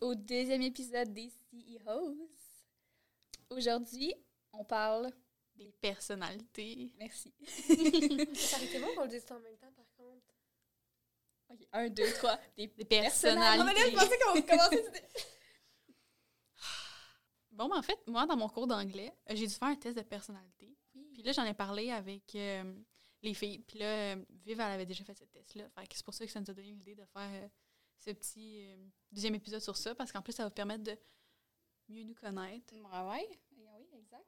Au deuxième épisode des CEOs. Aujourd'hui, on parle des personnalités. Merci. Arrêtez-moi qu'on le dise en même temps, par contre. Ok, un, deux, trois. Des, Des personnalités. Ah, mais là, je pensais qu'on commençait. Bon, ben, en fait, moi, dans mon cours d'anglais, euh, j'ai dû faire un test de personnalité. Puis là, j'en ai parlé avec euh, les filles. Puis là, euh, Viv, elle avait déjà fait ce test-là. Fait que c'est pour ça que ça nous a donné l'idée de faire euh, ce petit euh, deuxième épisode sur ça. Parce qu'en plus, ça va permettre de mieux nous connaître. Ouais, ouais. Oui, exact.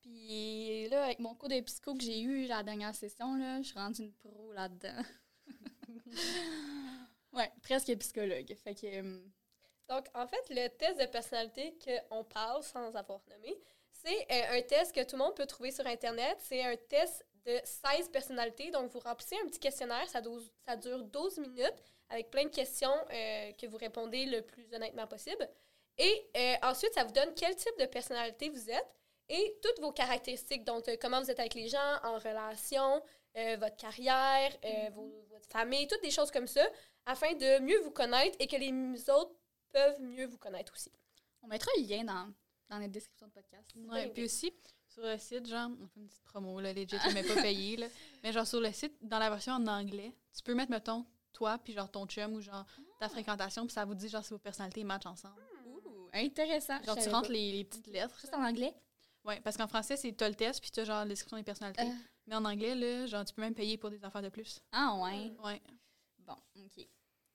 Puis là, avec mon cours de psycho que j'ai eu la dernière session, là, je suis rendue une pro là-dedans. ouais, presque psychologue. Fait que. euh, Donc, en fait, le test de personnalité qu'on parle sans avoir nommé, c'est euh, un test que tout le monde peut trouver sur Internet. C'est un test de 16 personnalités. Donc, vous remplissez un petit questionnaire. Ça, ça dure 12 minutes avec plein de questions euh, que vous répondez le plus honnêtement possible. Et euh, ensuite, ça vous donne quel type de personnalité vous êtes et toutes vos caractéristiques. Donc, euh, comment vous êtes avec les gens, en relation, euh, votre carrière, euh, vos- votre famille, toutes des choses comme ça, afin de mieux vous connaître et que les autres peuvent mieux vous connaître aussi. on mettra le lien dans, dans la description de podcast. Ouais, puis aussi, sur le site, genre, on fait une petite promo, là, legit, je m'ai pas payé, là. Mais genre, sur le site, dans la version en anglais, tu peux mettre, mettons, toi, puis genre ton chum ou genre ta fréquentation, puis ça vous dit, genre, si vos personnalités matchent ensemble. Ouh, intéressant. Genre, tu rentres les, les petites lettres. Juste en anglais? Ouais, parce qu'en français, c'est t'as le test, puis t'as genre la description des personnalités. Euh. Mais en anglais, là, genre, tu peux même payer pour des affaires de plus. Ah, ouais. Ouais. Bon, OK.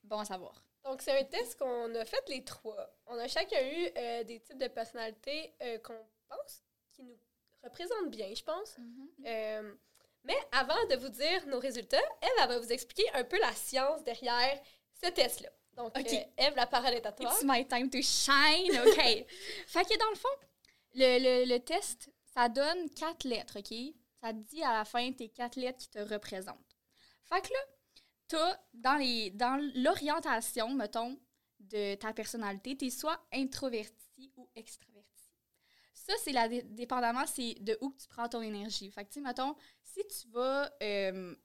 Bon à savoir. Donc, c'est un test qu'on a fait les trois. On a chacun eu euh, des types de personnalités euh, qu'on pense qui nous représentent bien, je pense. Euh, mais avant de vous dire nos résultats, Eve, elle va vous expliquer un peu la science derrière ce test-là. Donc, euh, Eve, la parole est à toi. It's my time to shine, OK. fait que dans le fond, le, le, le test, ça donne quatre lettres, OK? Ça te dit à la fin tes quatre lettres qui te représentent. Fait que là, t'as dans les dans l'orientation, mettons, de ta personnalité, t'es soit introverti ou extraverti. Ça, c'est la dé- dépendamment, c'est de où tu prends ton énergie. Fait que, tu sais, mettons, si tu vas euh,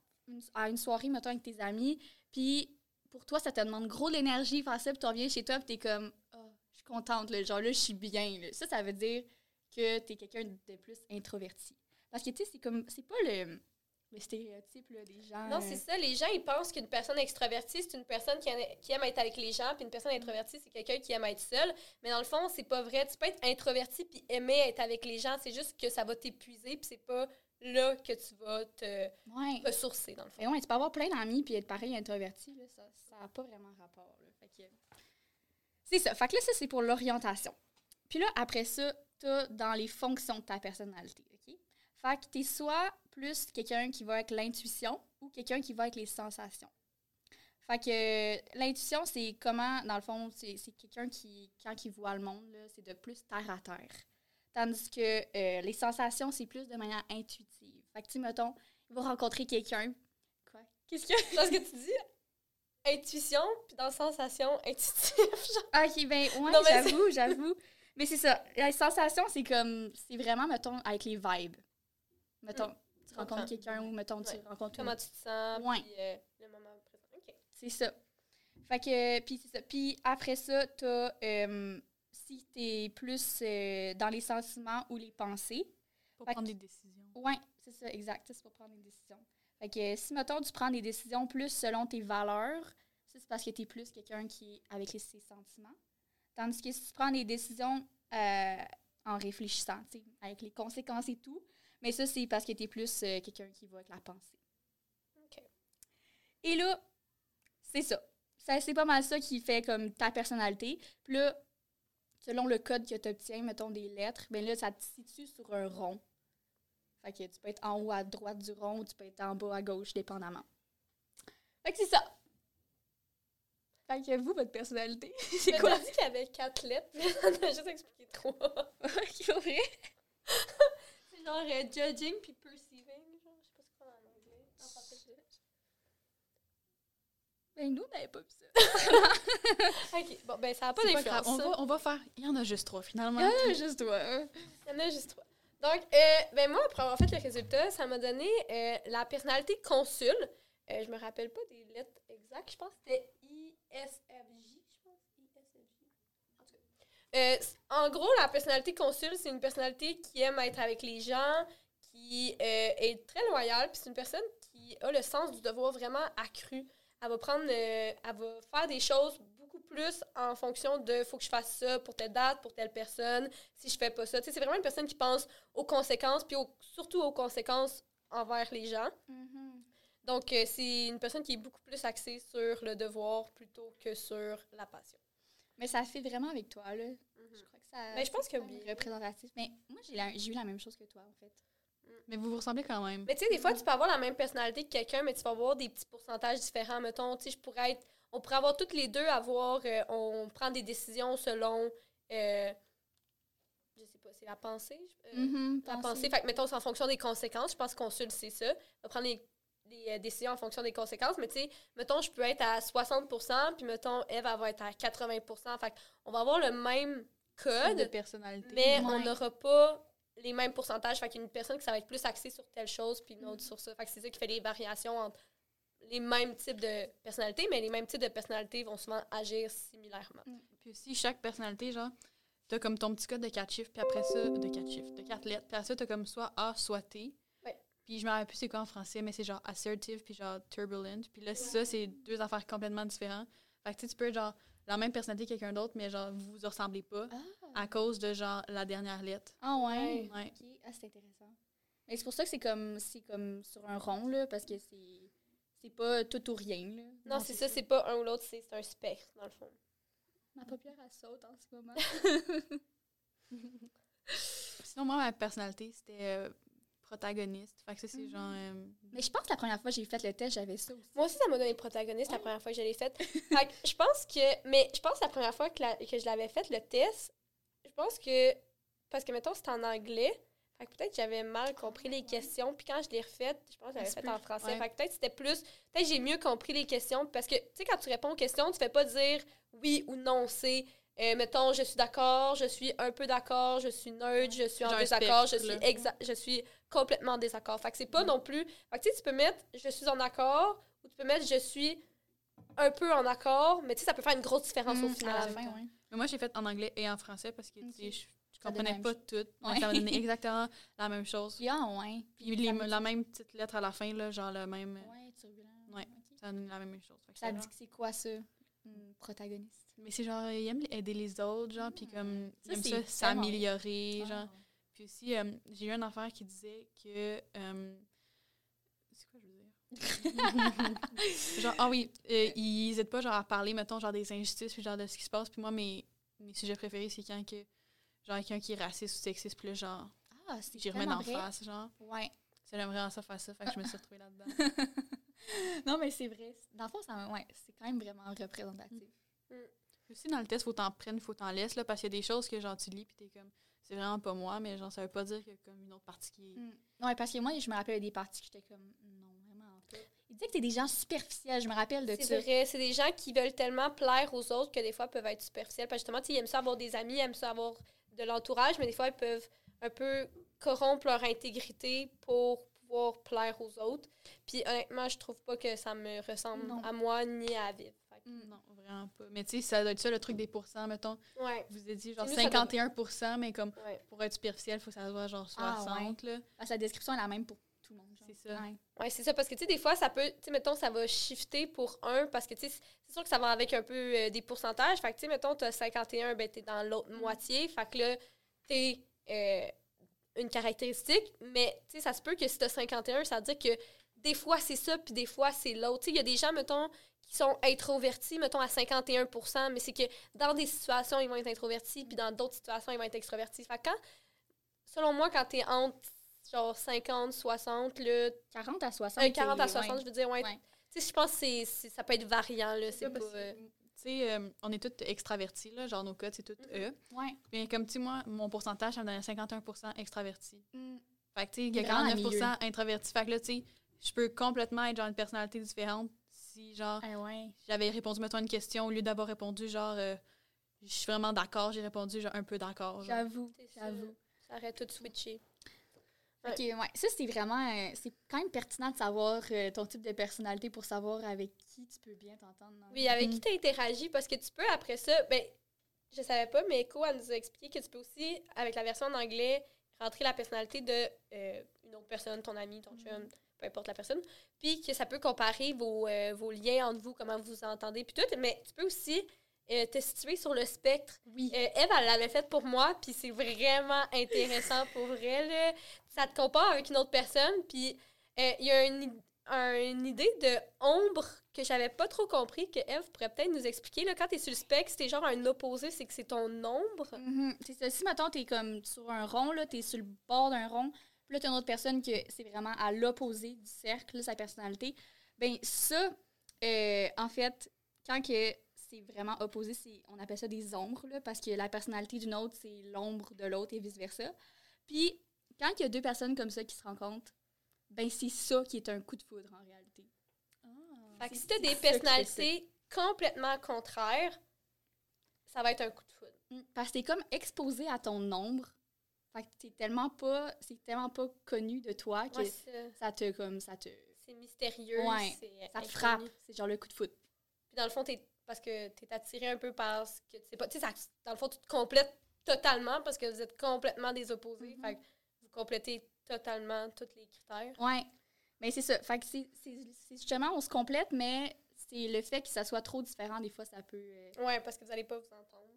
à une soirée, mettons, avec tes amis, puis pour toi, ça te demande gros de l'énergie, faire ça, puis tu reviens chez toi, puis t'es comme, oh, je suis contente, là, genre là, je suis bien. Ça, ça veut dire que t'es quelqu'un de plus introverti. Parce que, tu sais, c'est comme, c'est pas le, le stéréotype là, des gens. Non, euh, c'est ça. Les gens, ils pensent qu'une personne extravertie, c'est une personne qui, aime- qui aime être avec les gens, puis une personne introvertie, c'est quelqu'un qui aime être seul. Mais dans le fond, c'est pas vrai. Tu peux être introverti puis aimer être avec les gens. C'est juste que ça va t'épuiser, puis c'est pas là que tu vas te Ouais. ressourcer, dans le fond. Mais ouais, tu peux avoir plein d'amis puis être pareil introverti, là, ça n'a pas vraiment rapport. C'est ça. Fait que là, ça, c'est pour l'orientation. Puis là, après ça, tu as dans les fonctions de ta personnalité. OK? Fait que tu es soit plus quelqu'un qui va avec l'intuition ou quelqu'un qui va avec les sensations. Fait que euh, l'intuition, c'est comment, dans le fond, c'est quelqu'un qui, quand il voit le monde, c'est de plus terre à terre. Tandis que euh, les sensations, c'est plus de manière intuitive. Fait que, tu mettons, il va rencontrer quelqu'un. Quoi? Qu'est-ce que. Parce que tu dis? Intuition, puis dans sensation, intuitif. genre. Ok, ben, ouais, j'avoue, j'avoue. Mais c'est ça. La sensation, c'est comme. C'est vraiment, mettons, avec les vibes. Mettons, tu rencontres quelqu'un ou, mettons, tu rencontres Comment une- tu te sens, Ouais. puis euh, le moment présent. OK. C'est ça. Fait que, puis c'est ça. Puis après ça, t'as, euh, si t'es plus euh, dans les sentiments ou les pensées, Pour Fait prendre que- des décisions. Ouais, c'est ça, exact. C'est pour prendre des décisions. Fait que si, mettons, tu prends des décisions plus selon tes valeurs, ça, c'est parce que tu es plus quelqu'un qui est avec ses sentiments. Tandis que si tu prends des décisions euh, en réfléchissant, tu sais, avec les conséquences et tout, mais ça, c'est parce que tu es plus euh, quelqu'un qui va avec la pensée. OK. Et là, c'est ça. ça c'est pas mal ça qui fait comme ta personnalité. Puis là, selon le code que tu obtiens, mettons des lettres, ben là, ça te situe sur un rond. Fait que tu peux être en haut à droite du rond ou tu peux être en bas à gauche, dépendamment. Fait que c'est ça. Fait que vous, votre personnalité, c'est quoi? dit qu'il y avait quatre lettres, mais on a juste expliqué trois. Ok, vrai? Genre euh, judging puis perceiving, genre, je sais pas ce qu'on a en anglais. En français, je dirais. Ben, nous, on n'avait pas vu ça. Ok, bon, ben ça n'a pas d'influence. On va, on va faire. Il y en a juste trois, finalement. Ah, juste toi. hein. Il y en a juste trois. Donc, euh, ben moi, après avoir fait le résultat, ça m'a donné euh, la personnalité consul. Euh, je me rappelle pas des lettres exactes. Je pense que c'était. ISFJ. Euh, en gros, la personnalité consul, c'est une personnalité qui aime être avec les gens, qui euh, est très loyale, puis c'est une personne qui a le sens du devoir vraiment accru. Elle va prendre, euh, elle va faire des choses beaucoup plus en fonction de faut que je fasse ça pour telle date, pour telle personne, si je fais pas ça. C'est vraiment une personne qui pense aux conséquences, puis au- surtout aux conséquences envers les gens. Donc, euh, c'est une personne qui est beaucoup plus axée sur le devoir plutôt que sur la passion. Mais ça fait vraiment avec toi, là. Je crois que ça. Mais je pense que oui. représentatif. Mais moi, j'ai eu la même chose que toi, en fait. Mais vous vous ressemblez quand même. Mais tu sais, des fois, tu peux avoir la même personnalité que quelqu'un, mais tu vas avoir des petits pourcentages différents. Mettons, tu sais, je pourrais être. On pourrait avoir toutes les deux avoir. euh, on prend des décisions selon. euh, je sais pas, c'est la pensée. euh, Mhm, La pensée. pensée. Fait que, mettons, c'est en fonction des conséquences. Je pense qu'on se le sait ça. On va prendre les, les, euh, décisions en fonction des conséquences. Mais tu sais, mettons, je peux être à 60 puis mettons, Eve, elle va être à 80 Fait on va avoir le même Type de code, personnalité. mais Ouais. on n'aura pas les mêmes pourcentages. Fait qu'il y a une personne qui ça va être plus axée sur telle chose, puis une autre Mm. sur ça. Fait que c'est ça qui fait les variations entre les mêmes types de personnalités, mais les mêmes types de personnalités vont souvent agir similairement. Puis aussi, chaque personnalité, genre, t'as comme ton petit code de quatre chiffres, puis après ça, de quatre chiffres, de quatre lettres. Puis après ça, t'as comme soit A, soit T. Puis je me rappelle plus c'est quoi en français, mais c'est genre assertive, puis genre turbulent. Puis là, ça, c'est deux affaires complètement différentes. Fait que tu sais, tu peux être genre la même personnalité que quelqu'un d'autre, mais genre, vous vous ressemblez pas Ah, à cause de genre la dernière lettre. Ah ouais? Ouais. Ah, c'est intéressant. Mais c'est pour ça que c'est comme c'est comme sur un rond, là, parce que c'est c'est pas tout ou rien, là. Non, c'est ça, c'est pas un ou l'autre, c'est c'est un spectre, dans le fond. Ma paupière, elle saute en ce moment. Sinon, moi, ma personnalité, c'était euh, protagoniste. Fait que ça, c'est Mhm. genre. euh, Mais je pense que la première fois que j'ai fait le test, j'avais ça aussi. Moi aussi, ça m'a donné protagoniste la première fois que je l'ai faite. Fait que je pense que. Mais je pense que la première fois que, la- que je l'avais fait, le test, je pense que. Parce que, mettons, c'était en anglais. Fait que peut-être que j'avais mal compris les questions. Puis quand je l'ai refaite, je pense que se faite en français. ouais. Fait que peut-être c'était plus. Peut-être que j'ai mieux compris les questions. Parce que, tu sais, quand tu réponds aux questions, tu fais pas dire oui ou non. C'est. Euh, mettons, je suis d'accord, je suis un peu d'accord, je suis neutre, je suis en désaccord, je suis, exa- je suis complètement en désaccord. Fait que c'est pas Mm. non plus. Fait que tu sais, tu peux mettre je suis en accord ou tu peux mettre je suis un peu en accord, mais tu sais, ça peut faire une grosse différence au Mm, final. à la fin, ouais. Mais moi, j'ai fait en anglais et en français parce que tu sais, Ok. je, je comprenais pas tout. Ouais. Ça m'a donné exactement la même chose. Puis ah, ouais. Puis les- la même petite lettre à la fin, là, genre le même. Ouais, turbulent. Ouais. Ça donne la même chose. Fait que Ça dit que c'est quoi ça? Une protagoniste. Mais c'est genre, il aime aider les autres, genre, puis comme, Ça, il aime ça s'améliorer, Ah. genre. Puis aussi, euh, j'ai eu une affaire qui disait que. euh, c'est quoi je veux dire? genre, ah oui, euh, ils n'hésitent pas genre, à parler, mettons, genre des injustices, puis genre de ce qui se passe. Puis moi, mes, mes sujets préférés, c'est quand que. Genre, quelqu'un qui est raciste ou sexiste, puis là, genre, Ah, c'est j'y remets vrai. face, genre. Ouais. Ça, j'aimerais vraiment ça faire ça, fait que je me suis retrouvée là-dedans. non, mais c'est vrai. Dans le fond, ça, ouais, c'est quand même vraiment représentatif. Puis aussi, dans le test, faut t'en prendre, faut t'en laisser, là, parce qu'il y a des choses que, genre, tu lis, puis t'es comme, c'est vraiment pas moi, mais genre, ça veut pas dire qu'il y a comme une autre partie qui est. Mm. Ouais, parce que moi, je me rappelle des parties que j'étais comme, non, vraiment pas. Il disait que t'es des gens superficiels, je me rappelle de C'est ça. vrai, c'est des gens qui veulent tellement plaire aux autres que des fois peuvent être superficiels. Parce que justement, tu sais, ils aiment ça avoir des amis, ils aiment ça avoir de l'entourage, mais des fois, ils peuvent un peu corrompre leur intégrité pour pouvoir plaire aux autres. Puis honnêtement, je trouve pas que ça me ressemble Non. à moi ni à Viv. Fait que- Mm. Non, vraiment pas. Mais tu sais, ça doit être ça le truc des pourcents, mettons. Ouais, Je vous ai dit genre C'est nous, ça doit- 51 mais comme ouais. pour être superficiel, il faut que ça soit genre Ah, 60. là. Parce que la description est la même pour tout le monde. C'est ça. Ouais. Ouais, c'est ça, parce que, tu sais, des fois, ça peut, tu sais, mettons, ça va shifter pour un, parce que, tu sais, c'est sûr que ça va avec un peu euh, des pourcentages. Fait que, tu sais, mettons, t'as 51, ben, t'es dans l'autre Mm. moitié. Fait que là, t'es euh, une caractéristique, mais, tu sais, ça se peut que si t'as 51, ça veut dire que des fois, c'est ça, puis des fois, c'est l'autre. Tu sais, il y a des gens, mettons, qui sont introvertis, mettons, à 51% mais c'est que dans des situations, ils vont être introvertis, puis dans d'autres situations, ils vont être extrovertis. Fait que quand, selon moi, quand t'es entre, genre, 50, 60, là, 40 à 60. un 40 à c'est- 60, ouais. je veux dire, ouais. Ouais. Tu sais, je pense que ça peut être variant, là. C'est pas. Tu sais, euh, on est tous extravertis, là, genre nos codes, c'est tout. E. Ouais. Mais comme tu sais, moi, mon pourcentage, ça me donne 51 extraverti. Mm. Fait que tu sais, il y a C'est vraiment 49 introverti. Fait que là, tu sais, je peux complètement être genre une personnalité différente si, genre, Ah ouais. j'avais répondu, mettons, une question, au lieu d'avoir répondu, genre, euh, je suis vraiment d'accord, j'ai répondu, genre, un peu d'accord. J'avoue. J'avoue. Ça aurait tout switché. Ok, ouais. Ça, c'est vraiment. euh, c'est quand même pertinent de savoir euh, ton type de personnalité pour savoir avec qui tu peux bien t'entendre. Oui, avec qui tu interagis, parce que tu peux, après ça, ben, je savais pas, mais Echo, elle nous a expliqué que tu peux aussi, avec la version en anglais, rentrer la personnalité de euh, une autre personne, ton ami, ton chum, peu importe la personne. Puis que ça peut comparer vos, vos liens entre vous, comment vous vous entendez, puis tout. Mais tu peux aussi euh, te situer sur le spectre. Oui. Euh, Eve, elle l'avait fait pour moi, puis c'est vraiment intéressant pour elle. Ça te compare avec une autre personne, puis euh, il y a une, une idée de ombre que j'avais pas trop compris, que Eve pourrait peut-être nous expliquer. Là, quand tu es sur le spectre, c'est genre un opposé, c'est que c'est ton ombre. Mhm. C'est ça. Si, mettons, t'es comme sur un rond, là, t'es sur le bord d'un rond, puis là, t'as une autre personne que c'est vraiment à l'opposé du cercle, là, sa personnalité, ben ça, euh, en fait, quand que c'est vraiment opposé, on appelle ça des ombres, là, parce que la personnalité d'une autre, c'est l'ombre de l'autre et vice-versa. Puis, quand il y a deux personnes comme ça qui se rencontrent, ben c'est ça qui est un coup de foudre, en réalité. Fait que si tu as c'est des personnalités complètement contraires, ça va être un coup de foudre. Mm, Parce que t'es comme exposé à ton ombre. Fait que t'es tellement pas, c'est tellement pas connu de toi que Ouais, ça te comme ça te c'est mystérieux, Ouais, ça te frappe. C'est genre le coup de foot. Puis dans le fond, t'es, parce que tu es attiré un peu par ce que tu sais pas. Tu sais, ça- dans le fond, tu te complètes totalement parce que vous êtes complètement des opposés. Mhm. Fait que vous complétez totalement tous les critères. Ouais. Mais c'est ça. Fait que c'est justement on se complète, mais c'est le fait que ça soit trop différent des fois ça peut. euh, Ouais, parce que vous allez pas vous entendre.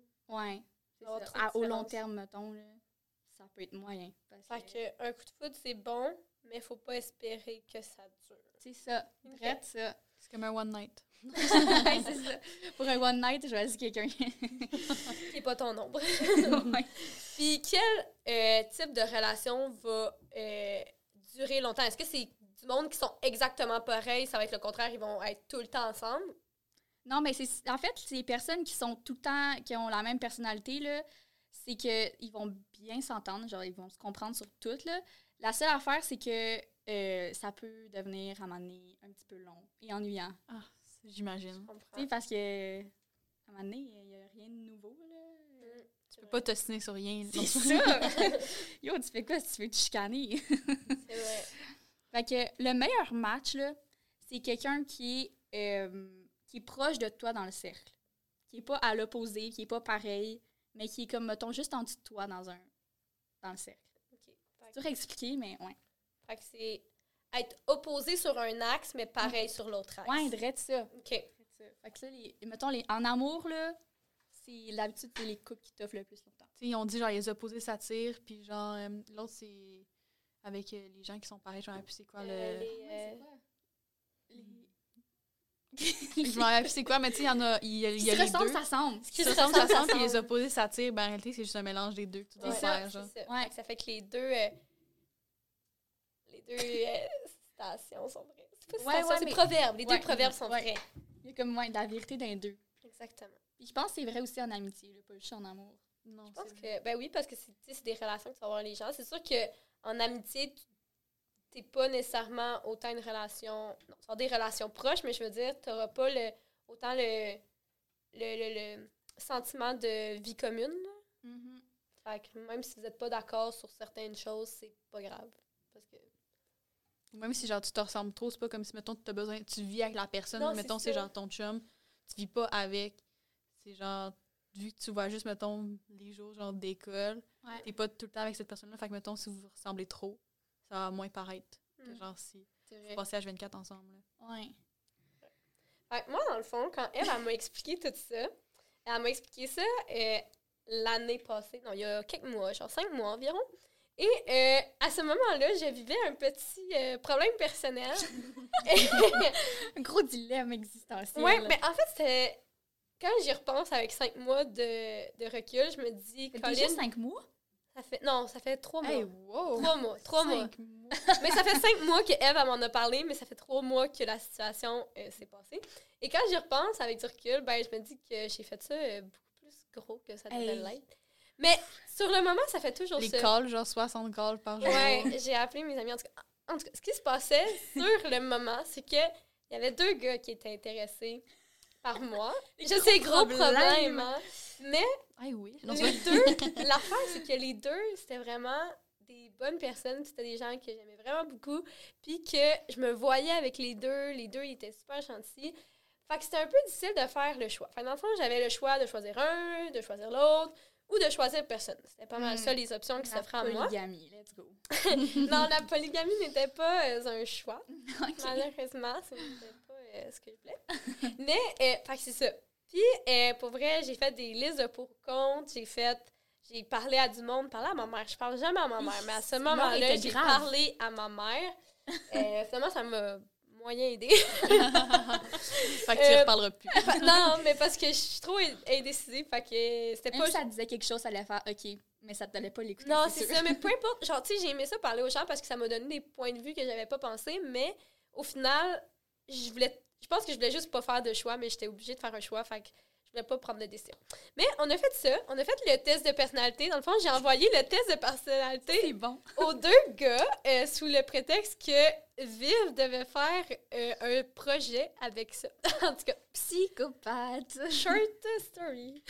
À- au long terme, mettons là, ça peut être moyen. Parce Fait que que un coup de foudre, c'est bon, mais faut pas espérer que ça dure. c'est ça. Ok. Drette ça. C'est comme un one night. C'est ça. Pour un one night, je choisis quelqu'un. Qui est pas ton ombre. Ouais. Puis quel euh, type de relation va euh, durer longtemps? Est-ce que c'est du monde qui sont exactement pareils, ça va être le contraire, ils vont être tout le temps ensemble? Non, mais c'est en fait, ces personnes qui sont tout le temps, qui ont la même personnalité, là, c'est qu'ils vont bien s'entendre, genre ils vont se comprendre sur tout. Là. La seule affaire, c'est que euh, ça peut devenir à un moment donné un petit peu long et ennuyant. Ah, j'imagine. Parce que à un moment donné, il n'y a rien de nouveau. Là. Mm, Tu peux vrai. pas t'ostiner sur rien. C'est ça! Yo, tu fais quoi si tu veux te chicaner? C'est vrai. Fait que le meilleur match, là, c'est quelqu'un qui est, euh, qui est proche de toi dans le cercle. Qui est pas à l'opposé, qui est pas pareil, mais qui est comme, mettons, juste en dessous de toi dans, un, dans le cercle. OK. Fait C'est dur à expliquer, mais ouais. Fait que c'est être opposé sur un axe, mais pareil sur l'autre axe. Ouais, drette ça. OK. Ça. Fait que ça, les, mettons, les, en amour, là, c'est l'habitude, c'est les couples qui t'offrent le plus longtemps. Tu sais, ils ont dit genre les opposés s'attirent, puis genre euh, l'autre c'est avec euh, les gens qui sont pareils, plus c'est quoi Euh, le. les, Ouais, euh, c'est quoi? Je me rappelle c'est quoi, mais tu sais, il y en a. Il y a, il Qui y a se les deux. ça semble. Qui se ressemblent, ressemblent, ça semble, puis les opposés s'attirent. Ben en réalité, c'est juste un mélange des deux que tu dois c'est faire. ça, ça. Ouais. Que ça fait que les deux... euh, les deux euh, citations sont vraies. C'est pas Ouais, ouais, c'est mais- proverbes. Les Ouais, deux proverbes sont vrais. Il y a comme ouais, de la vérité dans les deux. Exactement. Puis je pense que c'est vrai aussi en amitié, là, pas juste en amour. Non, Je pense vrai. que, ben oui, parce que c'est des relations que tu vas avoir les gens. C'est sûr qu'en amitié, tu t'es pas nécessairement autant une relation. Non, vas avoir des relations proches, mais je veux dire, tu n'auras pas le, autant le, le, le, le sentiment de vie commune. là. Fait que même si vous n'êtes pas d'accord sur certaines choses, c'est pas grave. Parce que. Même si genre tu te ressembles trop, c'est pas comme si mettons tu as besoin, tu vis avec la personne, Non, mettons c'est genre ton chum, tu vis pas avec. C'est genre vu que tu vois juste mettons les jours genre d'école, Ouais. t'es pas tout le temps avec cette personne-là, fait que mettons si vous vous ressemblez trop, ça va moins paraître que Mm. genre si vous passez H24 ensemble. là. Ouais. Fait que moi, dans le fond, quand elle, elle m'a expliqué tout ça, elle m'a expliqué ça euh, l'année passée, non, il y a quelques mois, genre cinq mois environ. Et euh, à ce moment-là, je vivais un petit euh, problème personnel. Un gros dilemme existentiel. ouais, mais en fait, c'est. Quand j'y repense avec cinq mois de, de recul, je me dis, Colin, déjà cinq mois? Ça fait. Non, ça fait trois mois. Hey, wow! Trois mois. Trois mois. Mais ça fait cinq mois que Eve m'en a parlé, mais ça fait trois mois que la situation euh, s'est passée. Et quand j'y repense avec du recul, ben, je me dis que j'ai fait ça euh, beaucoup plus gros que ça devait Hey. l'être. Mais sur le moment, ça fait toujours Les ça. calls, genre 60 calls par jour. Ouais, j'ai appelé mes amis. En tout, cas, en tout cas, ce qui se passait sur le moment, c'est que il y avait deux gars qui étaient intéressés par moi. Je sais, gros problèmes. problème, hein. Mais Ah oui. Les deux, l'affaire, c'est que les deux, c'était vraiment des bonnes personnes. C'était des gens que j'aimais vraiment beaucoup. Puis que je me voyais avec les deux. Les deux, ils étaient super gentils. Fait que c'était un peu difficile de faire le choix. Fait que dans le fond, j'avais le choix de choisir un, de choisir l'autre ou de choisir personne. C'était pas mal Hmm. ça les options qui La s'offraient à moi. polygamie, let's go. non, la polygamie n'était pas euh, un choix. Ok. Malheureusement, pas euh, ce que je voulais. Mais, euh, c'est ça. Puis, euh, pour vrai, j'ai fait des listes de pour compte. J'ai fait. J'ai parlé à du monde, parlé à ma mère. Je parle jamais à ma mère, mais à ce moment-là, j'ai parlé à ma mère. Euh, finalement, ça m'a moyen aidé. fait que tu y Euh, reparleras plus. non, mais parce que je suis trop indécisée. Fait que c'était Même pas. si ça disait quelque chose, ça allait faire OK, mais ça t'allait pas l'écouter. Non, c'est ça. Mais peu importe. Genre, tu sais, j'ai aimé ça parler aux gens parce que ça m'a donné des points de vue que j'avais pas pensé. Mais au final, je voulais. Je pense que je voulais juste pas faire de choix, mais j'étais obligée de faire un choix. Fait que je voulais pas prendre de décision. Mais on a fait ça. On a fait le test de personnalité. Dans le fond, j'ai envoyé le test de personnalité bon. aux deux gars euh, sous le prétexte que Viv devait faire euh, un projet avec ça. en tout cas, Psychopathe. Short story.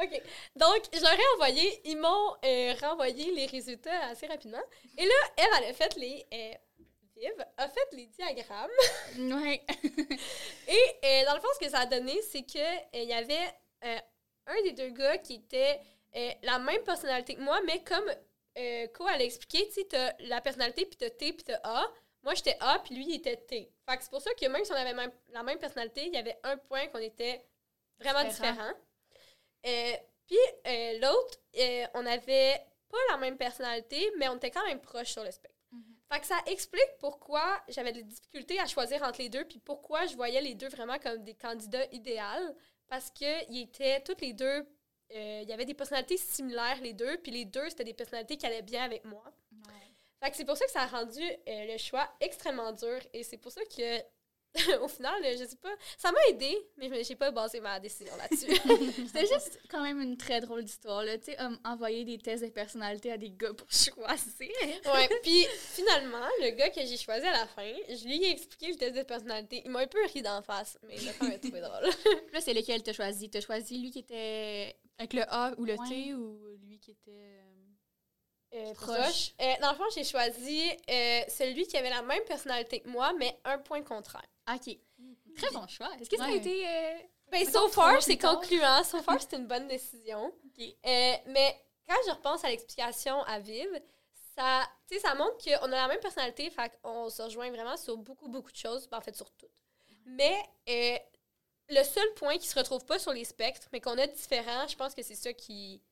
OK. Donc, je leur ai envoyé, ils m'ont euh, renvoyé les résultats assez rapidement. Et là, elle, elle a fait les. Euh, a fait les diagrammes. Ouais. Et euh, dans le fond, ce que ça a donné, c'est que euh, il y avait euh, un des deux gars qui était euh, la même personnalité que moi, mais comme euh, Ko elle a expliqué, tu sais, t'as la personnalité, puis t'as T, puis t'as A. Moi, j'étais A, puis lui, il était T. Fait que c'est pour ça que même si on avait même- la même personnalité, il y avait un point qu'on était vraiment Différent. Euh, puis euh, l'autre, euh, on avait pas la même personnalité, mais on était quand même proches sur le spectre. Fait que ça explique pourquoi j'avais des difficultés à choisir entre les deux, puis pourquoi je voyais les deux vraiment comme des candidats idéaux. Parce qu'ils étaient toutes les deux. euh, Il y avait des personnalités similaires, les deux, puis les deux, c'était des personnalités qui allaient bien avec moi. Fait que c'est pour ça que ça a rendu euh, le choix extrêmement dur, et c'est pour ça que. Au final, euh, je sais pas. Ça m'a aidé, mais je- j'ai pas basé ma décision là-dessus. C'était juste quand même une très drôle d'histoire, là. Tu sais, um, envoyer des tests de personnalité à des gars pour choisir. Ouais, puis finalement, le gars que j'ai choisi à la fin, je lui ai expliqué le test de personnalité. Il m'a un peu ri d'en face, mais il a quand même trouvé drôle. Là, c'est lequel t'as choisi? T'as choisi lui qui était Avec le A ou le Ouais. T ou lui qui était. Euh, Proche. Euh, dans le fond, j'ai choisi euh, celui qui avait la même personnalité que moi, mais un point contraire. OK. Très bon choix. Est-ce que ça a Ouais. été... euh, Ben, so far, c'est concluant. So far, c'est une bonne décision. Mais quand je repense à l'explication à Viv, ça, ça montre qu'on a la même personnalité, fait qu'on se rejoint vraiment sur beaucoup, beaucoup de choses, ben, en fait, sur toutes. Mais le seul point qui se retrouve pas sur les spectres, mais qu'on a différent, je pense que c'est ça qui,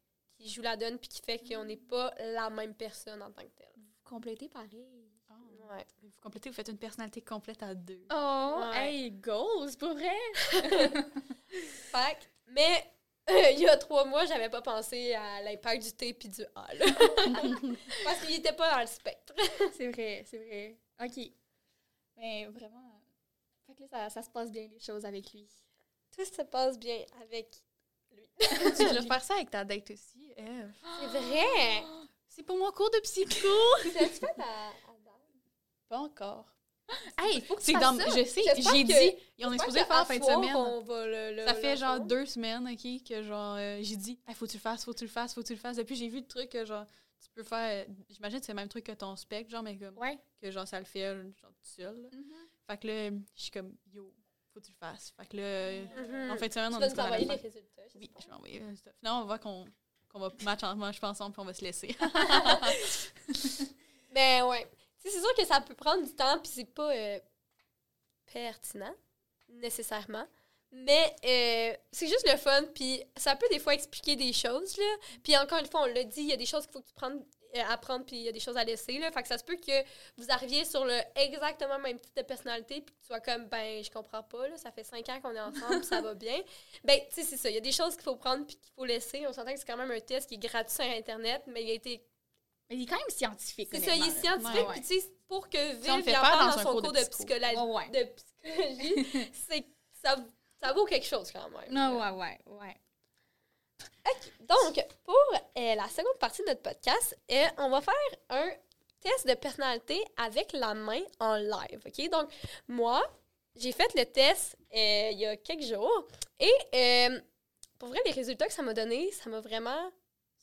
qui joue la donne puis qui fait qu'on n'est pas la même personne en tant que telle. Complété pareil. ah. Ouais. Vous complétez, vous faites une personnalité complète à deux. Oh, Ouais. hey, goals, pour vrai? Fait mais euh, il y a trois mois, j'avais pas pensé à l'impact du T puis du A. là. Parce qu'il était pas dans le spectre. c'est vrai, c'est vrai. OK. Mais vraiment... Fait que là, ça, ça se passe bien, les choses avec lui. Tout se passe bien avec lui. tu voulais faire ça avec ta date aussi, Eve. C'est vrai! C'est pour mon cours de psycho. L'as-tu fait à? Pas encore. Hey, faut que tu dans, ça. je sais, j'ai dit, on est supposé faire en fin de semaine. on va le- le- Ça fait genre deux semaines, OK, que genre, euh, j'ai dit, Hey, faut que tu le fasses, faut que tu le fasses, faut que tu le fasses. Depuis, j'ai vu le truc que genre, tu peux faire, j'imagine que c'est le même truc que ton spec, genre, mais comme, Ouais. que genre, ça le fait, genre, tout seul. Mhm. Fait que là, je suis comme, yo, faut que tu le fasses. Fait que là, Mhm. en fin de semaine, Tu on vas est supposé envoyer aller les faire. résultats. Oui, je vais envoyer. Finalement, on voit qu'on qu'on va match en match ensemble, puis on va se laisser. Mais ouais. C'est sûr que ça peut prendre du temps, puis c'est pas euh, pertinent, nécessairement. Mais euh, c'est juste le fun, puis ça peut des fois expliquer des choses, là. Puis encore une fois, on l'a dit, il y a des choses qu'il faut que tu prennes, euh, apprendre, puis il y a des choses à laisser, là. Fait que ça se peut que vous arriviez sur le exactement même type de personnalité, puis que tu sois comme, ben, je comprends pas, là, ça fait cinq ans qu'on est ensemble, puis ça va bien. Ben, tu sais, c'est ça. Il y a des choses qu'il faut prendre, puis qu'il faut laisser. On s'entend que c'est quand même un test qui est gratuit sur Internet, mais il a été Mais il est quand même scientifique, c'est ça, il est scientifique. Ouais, Puis, tu sais, pour que Viv Si parle dans son cours cours de de, psycho. psychologie, Ouais, ouais. de psychologie, c'est ça, ça vaut quelque chose quand même. Non, ouais, ouais, ouais. Donc, pour euh, la seconde partie de notre podcast, euh, on va faire un test de personnalité avec la main en live. OK? Donc, moi, j'ai fait le test euh, il y a quelques jours et pour vrai, les résultats que ça m'a donné, ça m'a vraiment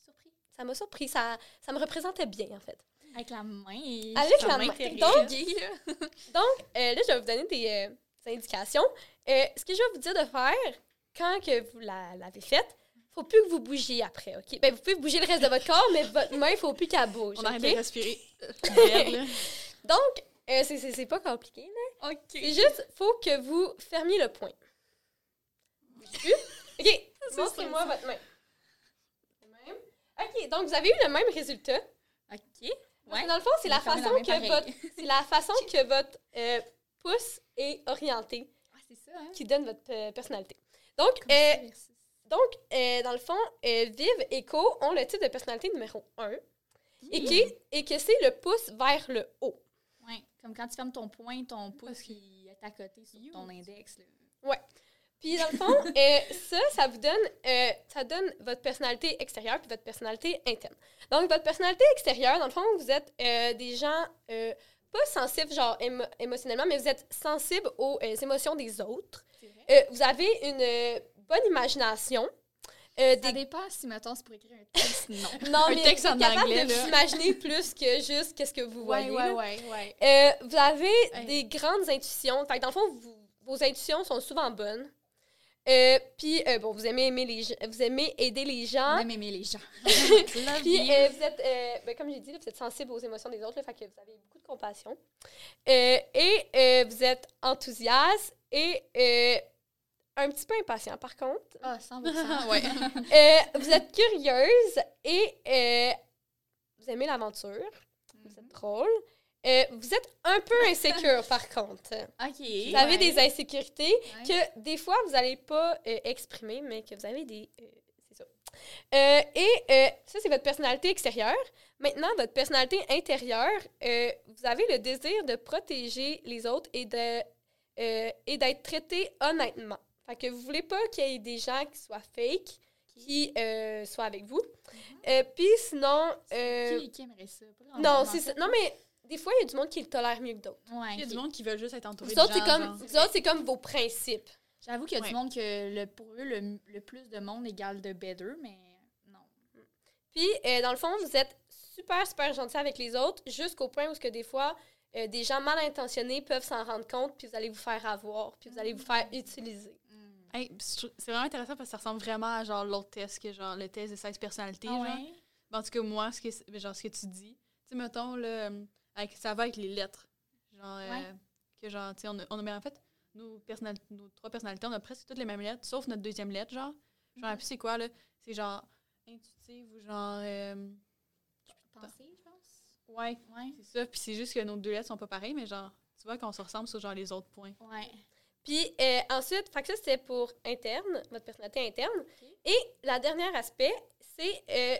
Surpris. ça m'a surpris. Ça, ça me représentait bien, en fait. Avec la main. et- Avec la main. Donc. Donc, là, je vais vous donner des, indications. Ce que je vais vous dire de faire, quand que vous la- l'avez faite, faut plus que vous bougiez après, OK? Ben, vous pouvez bouger le reste de votre corps, mais votre main, il faut plus qu'elle bouge, On arrête OK? de respirer. Donc, euh, c'est- c'est c'est pas compliqué, là. OK. C'est juste, faut que vous fermiez le poing. Bougez plus. OK, montrez-moi votre main. Même. OK, donc vous avez eu le même résultat. OK. Ouais. dans le fond, c'est la façon que votre la façon que votre euh, pouce est orienté Ah, c'est ça, hein? qui donne votre euh, personnalité. Donc, euh, ça. Donc euh, dans le fond, euh, Viv et Co ont le type de personnalité numéro 1 et, qui, et que c'est le pouce vers le haut. Ouais, comme quand tu fermes ton poing, ton pouce qui est à côté sur ton index. Là. Puis dans le fond, euh, ça, ça vous donne, euh, ça donne votre personnalité extérieure puis votre personnalité interne. Donc votre personnalité extérieure, dans le fond, vous êtes euh, des gens euh, pas sensibles genre émo- émotionnellement, mais vous êtes sensibles aux euh, émotions des autres. Euh, vous avez une euh, bonne imagination. Euh, Ça des- dépend si, mettons, c'est pour écrire un texte, non. Non, Un mais texte vous en capable anglais, de là. vous imaginer plus que juste qu'est-ce que vous voyez. ouais, ouais, ouais. Euh, vous avez des grandes intuitions. Fait que dans le fond, vous- vos intuitions sont souvent bonnes. Euh, puis, euh, bon, vous aimez, aimer les, gens- vous aimez aider les gens. On aime aimer les gens. Puis, vous êtes, ben, comme j'ai dit, là, vous êtes sensible aux émotions des autres, là, fait que vous avez beaucoup de compassion. Et vous êtes enthousiaste et un petit peu impatient, par contre. Ah, 100%. ouais. Euh, vous êtes curieuse et euh, vous aimez l'aventure. Vous êtes drôle. Euh, vous êtes un peu insécure, par contre. OK. Vous avez des insécurités Ouais. que des fois, vous n'allez pas euh, exprimer, mais que vous avez des... euh, c'est ça. Euh, et euh, ça, c'est votre personnalité extérieure. Maintenant, votre personnalité intérieure, euh, vous avez le désir de protéger les autres et de euh, et d'être traité honnêtement. Fait que vous voulez pas qu'il y ait des gens qui soient fake, qui? euh, soient avec vous. Euh, Puis sinon... euh, Qui, qui aimerait ça? Non, c'est ça. Non, mais des fois, il y a du monde qui le tolère mieux que d'autres. Ouais, Il y a du ok. monde qui veut juste être entouré Vous de autres, c'est gens, comme, genre. vous autres, c'est comme vos principes. J'avoue qu'il y a Ouais. du monde que le, pour eux, le, le plus de monde égale de better, mais non. Puis, euh, dans le fond, vous êtes super, super gentil avec les autres, jusqu'au point où, ce que des fois, euh, des gens mal intentionnés peuvent s'en rendre compte, puis vous allez vous faire avoir, puis vous allez vous faire utiliser. Hey, c'est vraiment intéressant parce que ça ressemble vraiment à genre l'autre test que genre le test de 16 personnalités. Ah genre. Ben, en tout cas, moi, ce que, genre, ce que tu dis, tu mettons, là, euh, avec, ça va avec les lettres. Genre, euh, que genre, tu sais, on a, on a- en fait, nos, nos trois personnalités, on a presque toutes les mêmes lettres, sauf notre deuxième lettre, genre. Genre, puis c'est quoi, là? C'est genre intuitive ou genre. euh, Penser, je pense. ouais, Ouais. c'est ça. Puis c'est juste que nos deux lettres sont pas pareilles, mais genre, tu vois qu'on se ressemble sur genre les autres points. Ouais. Puis euh, ensuite, fait que ça, c'était pour interne, votre personnalité interne. Et la dernière aspect, c'est euh,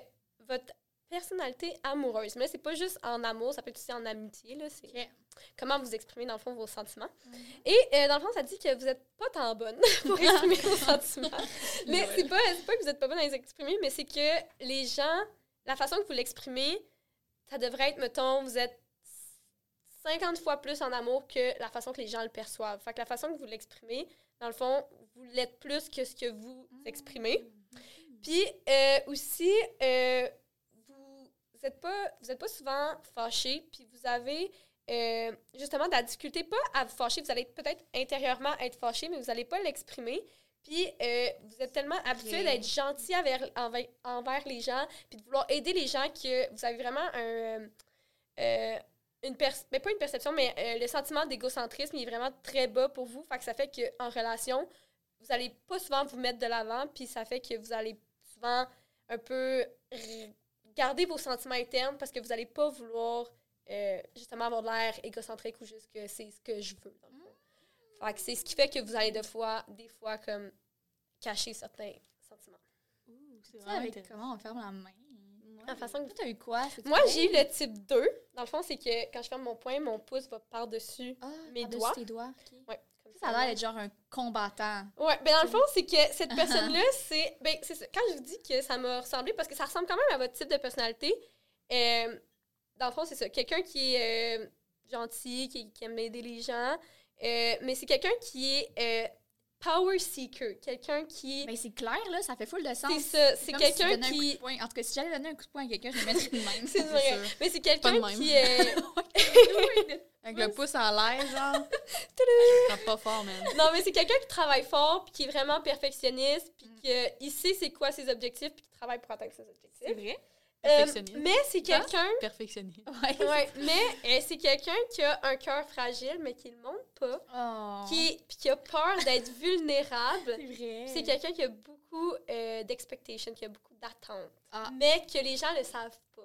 votre personnalité amoureuse. Mais là, c'est pas juste en amour, ça peut être aussi en amitié. Là, c'est comment vous exprimez, dans le fond, vos sentiments. Mhm. Et euh, dans le fond, ça dit que vous êtes pas tant bonne pour exprimer vos sentiments. Mais c'est pas, c'est pas que vous êtes pas bonne à les exprimer, mais c'est que les gens, la façon que vous l'exprimez, ça devrait être, mettons, vous êtes 50 fois plus en amour que la façon que les gens le perçoivent. Fait que la façon que vous l'exprimez, dans le fond, vous l'êtes plus que ce que vous exprimez. Puis euh, aussi, euh, vous n'êtes pas, vous êtes pas souvent fâché, puis vous avez euh, justement de la difficulté, pas à vous fâcher, vous allez peut-être intérieurement être fâché, mais vous n'allez pas l'exprimer. Puis vous êtes tellement habitué d'être gentil envers, envers, envers les gens, puis de vouloir aider les gens que vous avez vraiment un. euh, une mais pas une perception, mais euh, le sentiment d'égocentrisme il est vraiment très bas pour vous. Fait que ça fait qu'en relation, vous allez pas souvent vous mettre de l'avant, puis ça fait que vous allez souvent un peu garder vos sentiments internes parce que vous allez pas vouloir euh, justement avoir de l'air égocentrique ou juste que c'est ce que je veux. Dans le fond. Fait que c'est ce qui fait que vous allez des fois, des fois comme cacher certains sentiments. C'est vraiment avec comment on ferme la main? La façon que- Toi, t'as eu quoi? Moi, j'ai eu le type 2. Dans le fond, c'est que quand je ferme mon poing, mon pouce va par-dessus. Ah, mes par-dessus doigts. tes doigts. Ouais, comme Ça a l'air d'être genre un combattant. Ouais, ben dans le fond, c'est que cette personne-là, c'est. Ben, c'est ça. Quand je vous dis que ça m'a ressemblé, parce que ça ressemble quand même à votre type de personnalité, euh, dans le fond, c'est ça. Quelqu'un qui est euh, gentil, qui, qui aime aider les gens, euh, mais c'est quelqu'un qui est power seeker, quelqu'un qui. Ben, c'est clair, là, ça fait full de sens. c'est ça, c'est si quelqu'un un qui. En tout cas, si j'allais donner un coup de poing à quelqu'un, je le mettrais de même. C'est vrai. Mais c'est quelqu'un même. qui est. Avec le pouce à l'air, genre. Frappe pas fort, man. non, mais c'est quelqu'un qui travaille fort, puis qui est vraiment perfectionniste, puis Mm. qu'il sait c'est quoi ses objectifs, puis qui travaille pour atteindre ses objectifs. C'est vrai? Euh, mais c'est quelqu'un. Perfectionniste. Ouais. Ouais, mais euh, c'est quelqu'un qui a un cœur fragile, mais qui le montre pas, Oh. qui, puis qui a peur d'être vulnérable. C'est vrai. C'est quelqu'un qui a beaucoup euh, d'expectations, qui a beaucoup d'attentes, Ah. mais que les gens ne savent pas.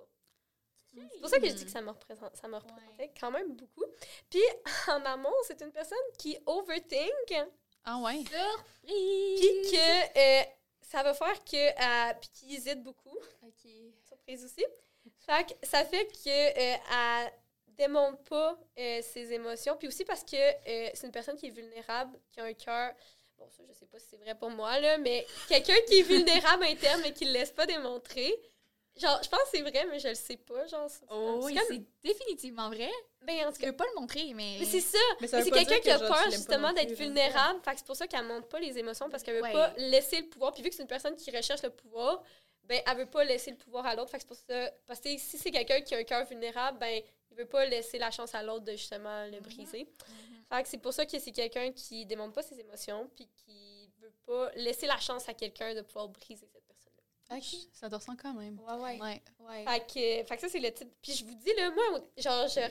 C'est pour ça que je dis que ça me représente, ça me représentait quand même beaucoup. Puis en amont, c'est une personne qui overthink, Ah ouais? Surprise! puis que ça va faire que euh, puis qui hésite beaucoup. OK. Aussi. Fait que ça fait que euh, elle démontre pas euh, ses émotions, puis aussi parce que euh, c'est une personne qui est vulnérable, qui a un cœur. Bon, ça, je sais pas si c'est vrai pour moi, là, mais quelqu'un qui est vulnérable interne, mais qui le laisse pas démontrer. Genre, je pense que c'est vrai, mais je le sais pas. Genre, c'est- Oh, c'est oui, comme- c'est définitivement vrai. ben, en tout cas, peux pas le montrer, mais... mais c'est ça. Mais Mais c'est quelqu'un qui a peur justement d'être vulnérable. Fait que c'est pour ça qu'elle montre pas les émotions parce qu'elle veut Ouais. pas laisser le pouvoir. Puis vu que c'est une personne qui recherche le pouvoir, ben elle veut pas laisser le pouvoir à l'autre. Fait que c'est pour ça. Parce que si c'est quelqu'un qui a un cœur vulnérable, ben il veut pas laisser la chance à l'autre de justement le briser. Fait que c'est pour ça que c'est quelqu'un qui démontre pas ses émotions puis qui veut pas laisser la chance à quelqu'un de pouvoir briser cette personne-là. OK. Ça te ressemble quand même. Ouais, ouais. Ouais. ouais. Fait que, fait que ça, c'est le titre. Puis je vous dis, là, moi, genre, je,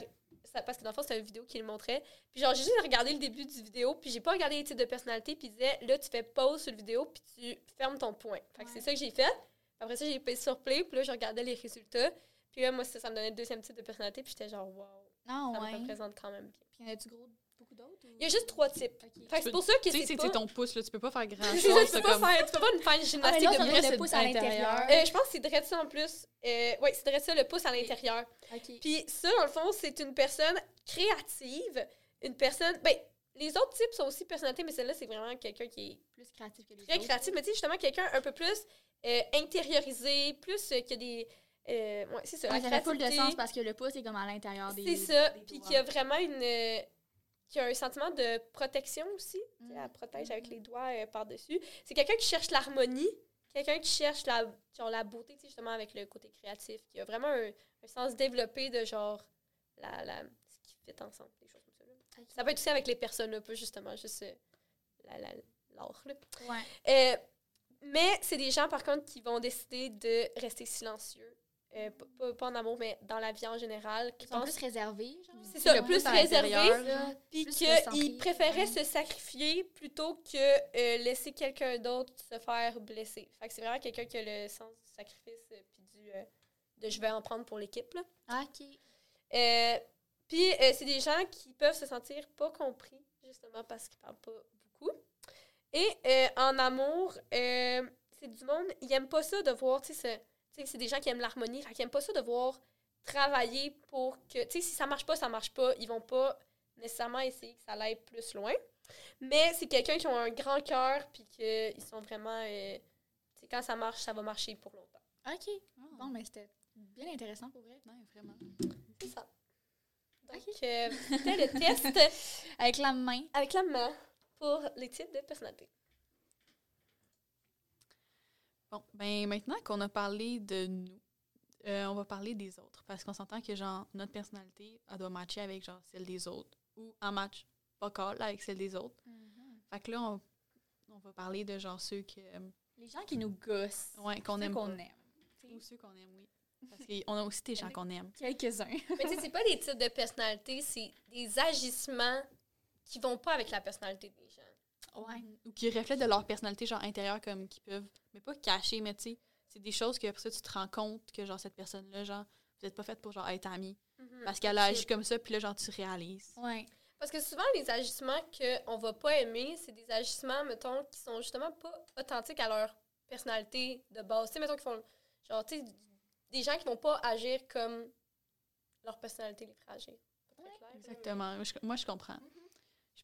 ça, parce que dans le fond, c'était une vidéo qui le montrait. Puis genre, j'ai juste regardé le début du vidéo, puis j'ai pas regardé les titres de personnalité, puis il disait, là, tu fais pause sur le vidéo, puis tu fermes ton point. Fait que Ouais. c'est ça que j'ai fait. Après ça, j'ai payé sur play, puis là, je regardais les résultats. Puis là, moi, ça, ça me donnait le deuxième titre de personnalité, puis j'étais genre, wow, Non, ça ouais. me représente quand même bien. Puis y en a-tu gros beaucoup d'autres? ou- Il y a juste trois types. OK. Fait que c'est pour ça que Tu sais, c'est c'est pas... c'est ton pouce, là. Tu peux pas faire grand C'est chose. tu peux pas faire, tu peux pas me faire une Ah, gymnastique là, de c'est le pouce à l'intérieur. Euh, je pense que c'est direct ça en plus. Euh, oui, c'est direct ça, le pouce à l'intérieur. Puis ça, dans le fond, c'est une personne créative, une personne... Ben, les autres types sont aussi personnalités, mais celle-là, c'est vraiment quelqu'un qui Plus créatif que les est très autres. créatif. Mais tu sais, justement, quelqu'un un peu plus euh, intériorisé, plus euh, a des... Euh, ouais, c'est ça, Ouais, la ça fait full de sens parce que le pouce est comme à l'intérieur des... C'est ça. Puis doigts. qui a vraiment une... euh, qui a un sentiment de protection aussi. Tu sais, Mm. Elle protège avec les doigts par-dessus. C'est quelqu'un qui cherche l'harmonie, quelqu'un qui cherche la, genre, la beauté, justement, avec le côté créatif, qui a vraiment un, un sens développé de genre la, la, ce qui fit ensemble, des choses comme ça. Ça peut être aussi avec les personnes, là, pas justement juste la- la- l'art. là. Ouais. Mais c'est des gens, par contre, qui vont décider de rester silencieux. Euh, pas, pas en amour, mais dans la vie en général. Qui Ils sont pensent plus réservés, genre. C'est ça, Le plus pouce à réservé. l'intérieur. Ça. Puis qu'ils préféraient Ouais. se sacrifier plutôt que euh, laisser quelqu'un d'autre se faire blesser. Fait que c'est vraiment quelqu'un qui a le sens du sacrifice euh, puis du euh, de je vais en prendre pour l'équipe. là. Ah, OK. Euh, puis euh, c'est des gens qui peuvent se sentir pas compris, justement parce qu'ils parlent pas beaucoup. Et euh, en amour, euh, c'est du monde, ils aiment pas ça de voir, tu sais, c'est des gens qui aiment l'harmonie, fait qu'ils aiment pas ça de voir travailler pour que, tu sais, si ça marche pas, ça marche pas, ils vont pas nécessairement essayer que ça aille plus loin. Mais c'est quelqu'un qui a un grand cœur, puis qu'ils sont vraiment, euh, tu sais, quand ça marche, ça va marcher pour longtemps. OK. Bon, mais c'était bien intéressant pour vrai. Ouais, vraiment. C'est ça. Donc, euh, c'était le test Avec la main. avec la main pour les types de personnalité. Bon, ben maintenant qu'on a parlé de nous, euh, on va parler des autres. Parce qu'on s'entend que, genre, notre personnalité, elle doit matcher avec, genre, celle des autres. Ou en match pas call avec celle des autres. Fait que là, on, on va parler de, genre, ceux que, euh, Les gens qui nous gossent. ouais, qu'on Ceux aime qu'on aime. Ou ceux qu'on aime, oui. Parce qu'on a aussi des gens qu'on aime. Quelques-uns. Mais tu sais, c'est pas des types de personnalité, c'est des agissements qui vont pas avec la personnalité des gens. Ouais. Ou qui reflètent de leur personnalité, genre, intérieure, comme, qui peuvent, mais pas cacher, mais tu sais, c'est des choses que, après ça, tu te rends compte que, genre, cette personne-là, genre, vous êtes pas faite pour, genre, être amie. Parce qu'elle a agi comme ça, puis là, genre, tu réalises. Ouais. Parce que souvent, les agissements qu'on va pas aimer, c'est des agissements, mettons, qui sont justement pas authentiques à leur personnalité de base. Tu sais, mettons, qu'ils font, genre, tu sais, des gens qui vont pas agir comme leur personnalité les ferait agir. Clair, Exactement. Moi, je, moi, je comprends.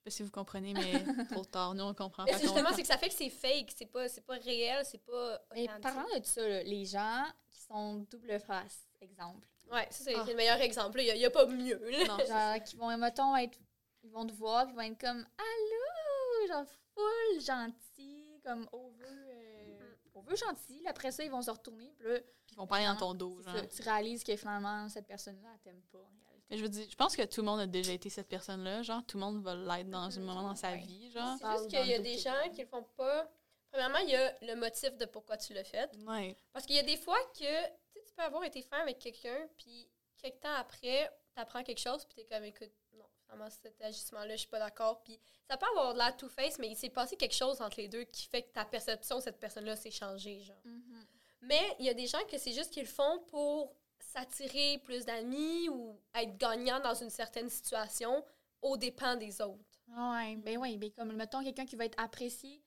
Sais pas si vous comprenez, mais trop tard. Nous, on comprend. Qu'on- justement, c'est que ça fait que c'est fake, c'est pas, c'est pas réel, c'est pas Mais parlant de ça, là, les gens qui sont double face, exemple. Ouais, ça, c'est Ah. le meilleur exemple. Il n'y a, pas mieux. là. Non. Genre, qui vont, mettons, être. Ils vont te voir, puis ils vont être comme Allô! Genre, full gentils, comme over, euh, over gentils. Là, Après ça, ils vont se retourner. Puis là, Puis ils vont parler dans ton dos, c'est genre. ça, tu réalises que finalement, cette personne-là, elle t'aime pas. Mais je veux dire, je pense que tout le monde a déjà été cette personne-là, genre, tout le monde va l'être dans un Mhm. moment dans sa Ouais. vie, genre. C'est juste qu'il y a le des gens qui le font pas. Premièrement, il y a le motif de pourquoi tu l'as fait. Ouais. Parce qu'il y a des fois que tu sais, tu peux avoir été fin avec quelqu'un, puis quelques temps après, tu apprends quelque chose, puis tu es comme, écoute, non, finalement, cet agissement-là, je suis pas d'accord. Puis ça peut avoir de l'air two-face, mais il s'est passé quelque chose entre les deux qui fait que ta perception de cette personne-là s'est changée, genre. Mhm. Mais il y a des gens que c'est juste qu'ils le font pour s'attirer plus d'amis ou être gagnant dans une certaine situation aux dépens des autres. Ouais, ben oui, ben comme, mettons, quelqu'un qui va être apprécié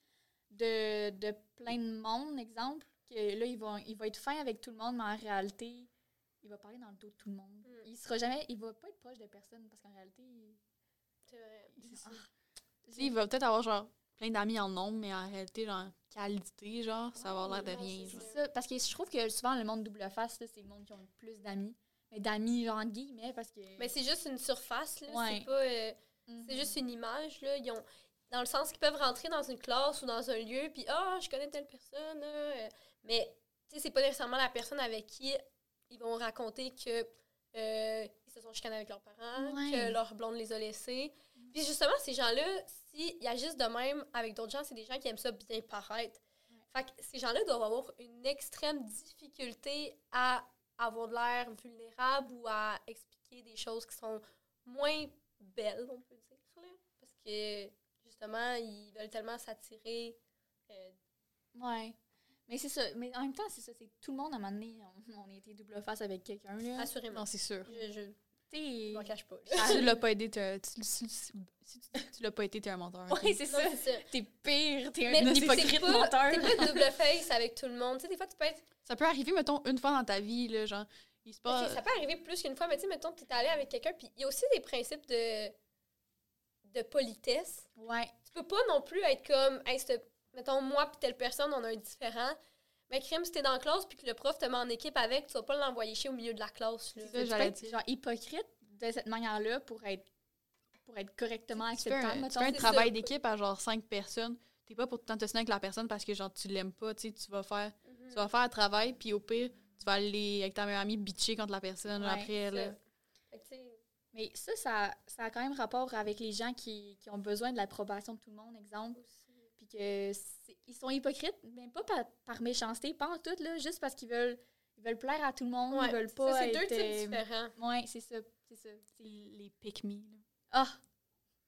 de, de plein de monde, exemple, que là, il va, il va être fin avec tout le monde, mais en réalité, il va parler dans le dos de tout le monde. Mm. Il sera jamais, il va pas être proche de personne, parce qu'en réalité, il- C'est vrai. ah, il va peut-être avoir, genre, plein d'amis en nombre, mais en réalité, genre, qualité, genre, ça va avoir l'air de rien, c'est ça, parce que je trouve que souvent, le monde double face, là, c'est le monde qui ont le plus d'amis. Mais d'amis, genre, entre guillemets, parce que... Mais c'est juste une surface, là. Ouais. C'est pas. euh, Mhm. C'est juste une image, là. Ils ont, dans le sens qu'ils peuvent rentrer dans une classe ou dans un lieu, puis ah, je connais telle personne, euh, mais tu sais, c'est pas nécessairement la personne avec qui ils vont raconter que euh, ils se sont chicanés avec leurs parents, Ouais. que leur blonde les a laissés. Puis justement, ces gens-là, s'ils agissent de même avec d'autres gens, c'est des gens qui aiment ça bien paraître. Ouais. Fait que ces gens-là doivent avoir une extrême difficulté à avoir de l'air vulnérable ou à expliquer des choses qui sont moins belles, on peut dire. Parce que, justement, ils veulent tellement s'attirer. euh, Ouais. Mais c'est ça. Mais en même temps, c'est ça. C'est que tout le monde, à un moment donné, on, on a été double face avec quelqu'un, assurément. Non, c'est sûr. Je, je, T'sais- je m'en cache pas. Si tu l'as pas aidé, t'es un- tu- si, si- si tu l'as pas été, t'es un menteur. Ouais, c'est Non, ça. c'est ça. T'es pire. T'es un c'est- hypocrite c'est pas- menteur. T'es pas double face avec tout le monde. Tu sais, des fois, tu peux être. Ça peut arriver, mettons, une fois dans ta vie, là, genre, il se passe... Ça peut arriver plus qu'une fois, mais tu sais, mettons, t'es allé avec quelqu'un, puis il y a aussi des principes de, de politesse. Ouais. Tu peux pas non plus être comme, hey, mettons, moi puis telle personne, on a un différent. Mais crime, si t'es dans la classe puis que le prof te met en équipe avec, tu vas pas l'envoyer chier au milieu de la classe. là. C'est ça, être genre hypocrite de cette manière-là pour être pour être correctement Tu fais un, acceptable. tu fais un travail d'équipe à genre cinq personnes. T'es pas pour tout le temps te avec la personne parce que genre tu l'aimes pas, tu sais, tu vas faire Mhm. tu vas faire un travail puis au pire, tu vas aller avec ta meilleure amie bitcher contre la personne Ouais, après Mais ça, ça, ça a quand même rapport avec les gens qui, qui ont besoin de l'approbation de tout le monde, exemple. aussi. Puis que c'est- ils sont hypocrites, mais pas par, par méchanceté, pas en tout, là, juste parce qu'ils veulent, ils veulent plaire à tout le monde, Ouais, ils veulent pas c'est être... deux types euh, différents. Ouais, c'est ça, c'est ça. C'est- Les pick me. là. Ah!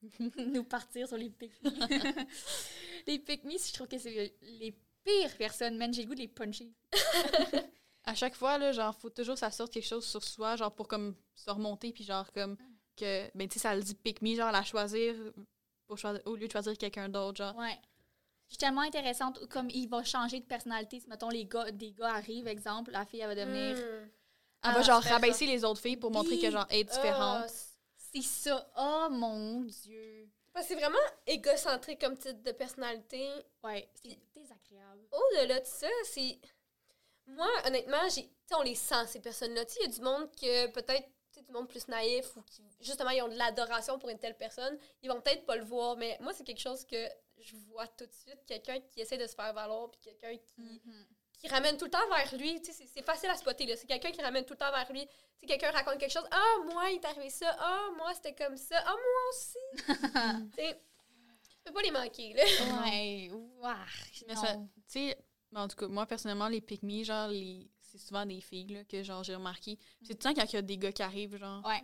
Nous partir sur les pick Les pick je trouve que c'est les pires personnes, man. J'ai le goût de les puncher. À chaque fois là, genre faut toujours que ça sorte quelque chose sur soi genre pour comme se remonter puis genre comme que ben tu sais ça le dit pick me genre la choisir pour choisir au lieu de choisir quelqu'un d'autre genre. Ouais. Je suis tellement intéressante. Comme il va changer de personnalité. Si, mettons, les gars, des gars arrivent, exemple, la fille, elle va devenir... Hmm. Elle va Ah, genre rabaisser les autres filles pour montrer que genre elle est différente. Ah, c'est- C'est ça. Oh, mon Dieu. parce que c'est vraiment égocentrique comme type de personnalité. Ouais, c'est désagréable. Au-delà de ça, c'est. Moi, honnêtement, j'ai. Tu sais, on les sent, ces personnes-là. Il y a du monde que peut-être. Tu sais, du monde plus naïf ou qui, justement, ils ont de l'adoration pour une telle personne. Ils vont peut-être pas le voir, mais moi, c'est quelque chose que je vois tout de suite. Quelqu'un qui essaie de se faire valoir, puis quelqu'un qui, qui ramène tout le temps vers lui. Tu sais, c'est- facile à spotter, là. C'est quelqu'un qui ramène tout le temps vers lui. Tu sais, quelqu'un raconte quelque chose. Ah, moi, il est arrivé ça. Ah, moi, c'était comme ça. Ah, moi aussi. tu peux pas les manquer, là. Ouais, ouah, Mais non. ça- Tu sais, mais en tout cas, moi, personnellement, les pick me, genre, les... c'est souvent des filles, là, que, genre, j'ai remarqué. C'est tout le temps quand il y a des gars qui arrivent, genre. Ouais.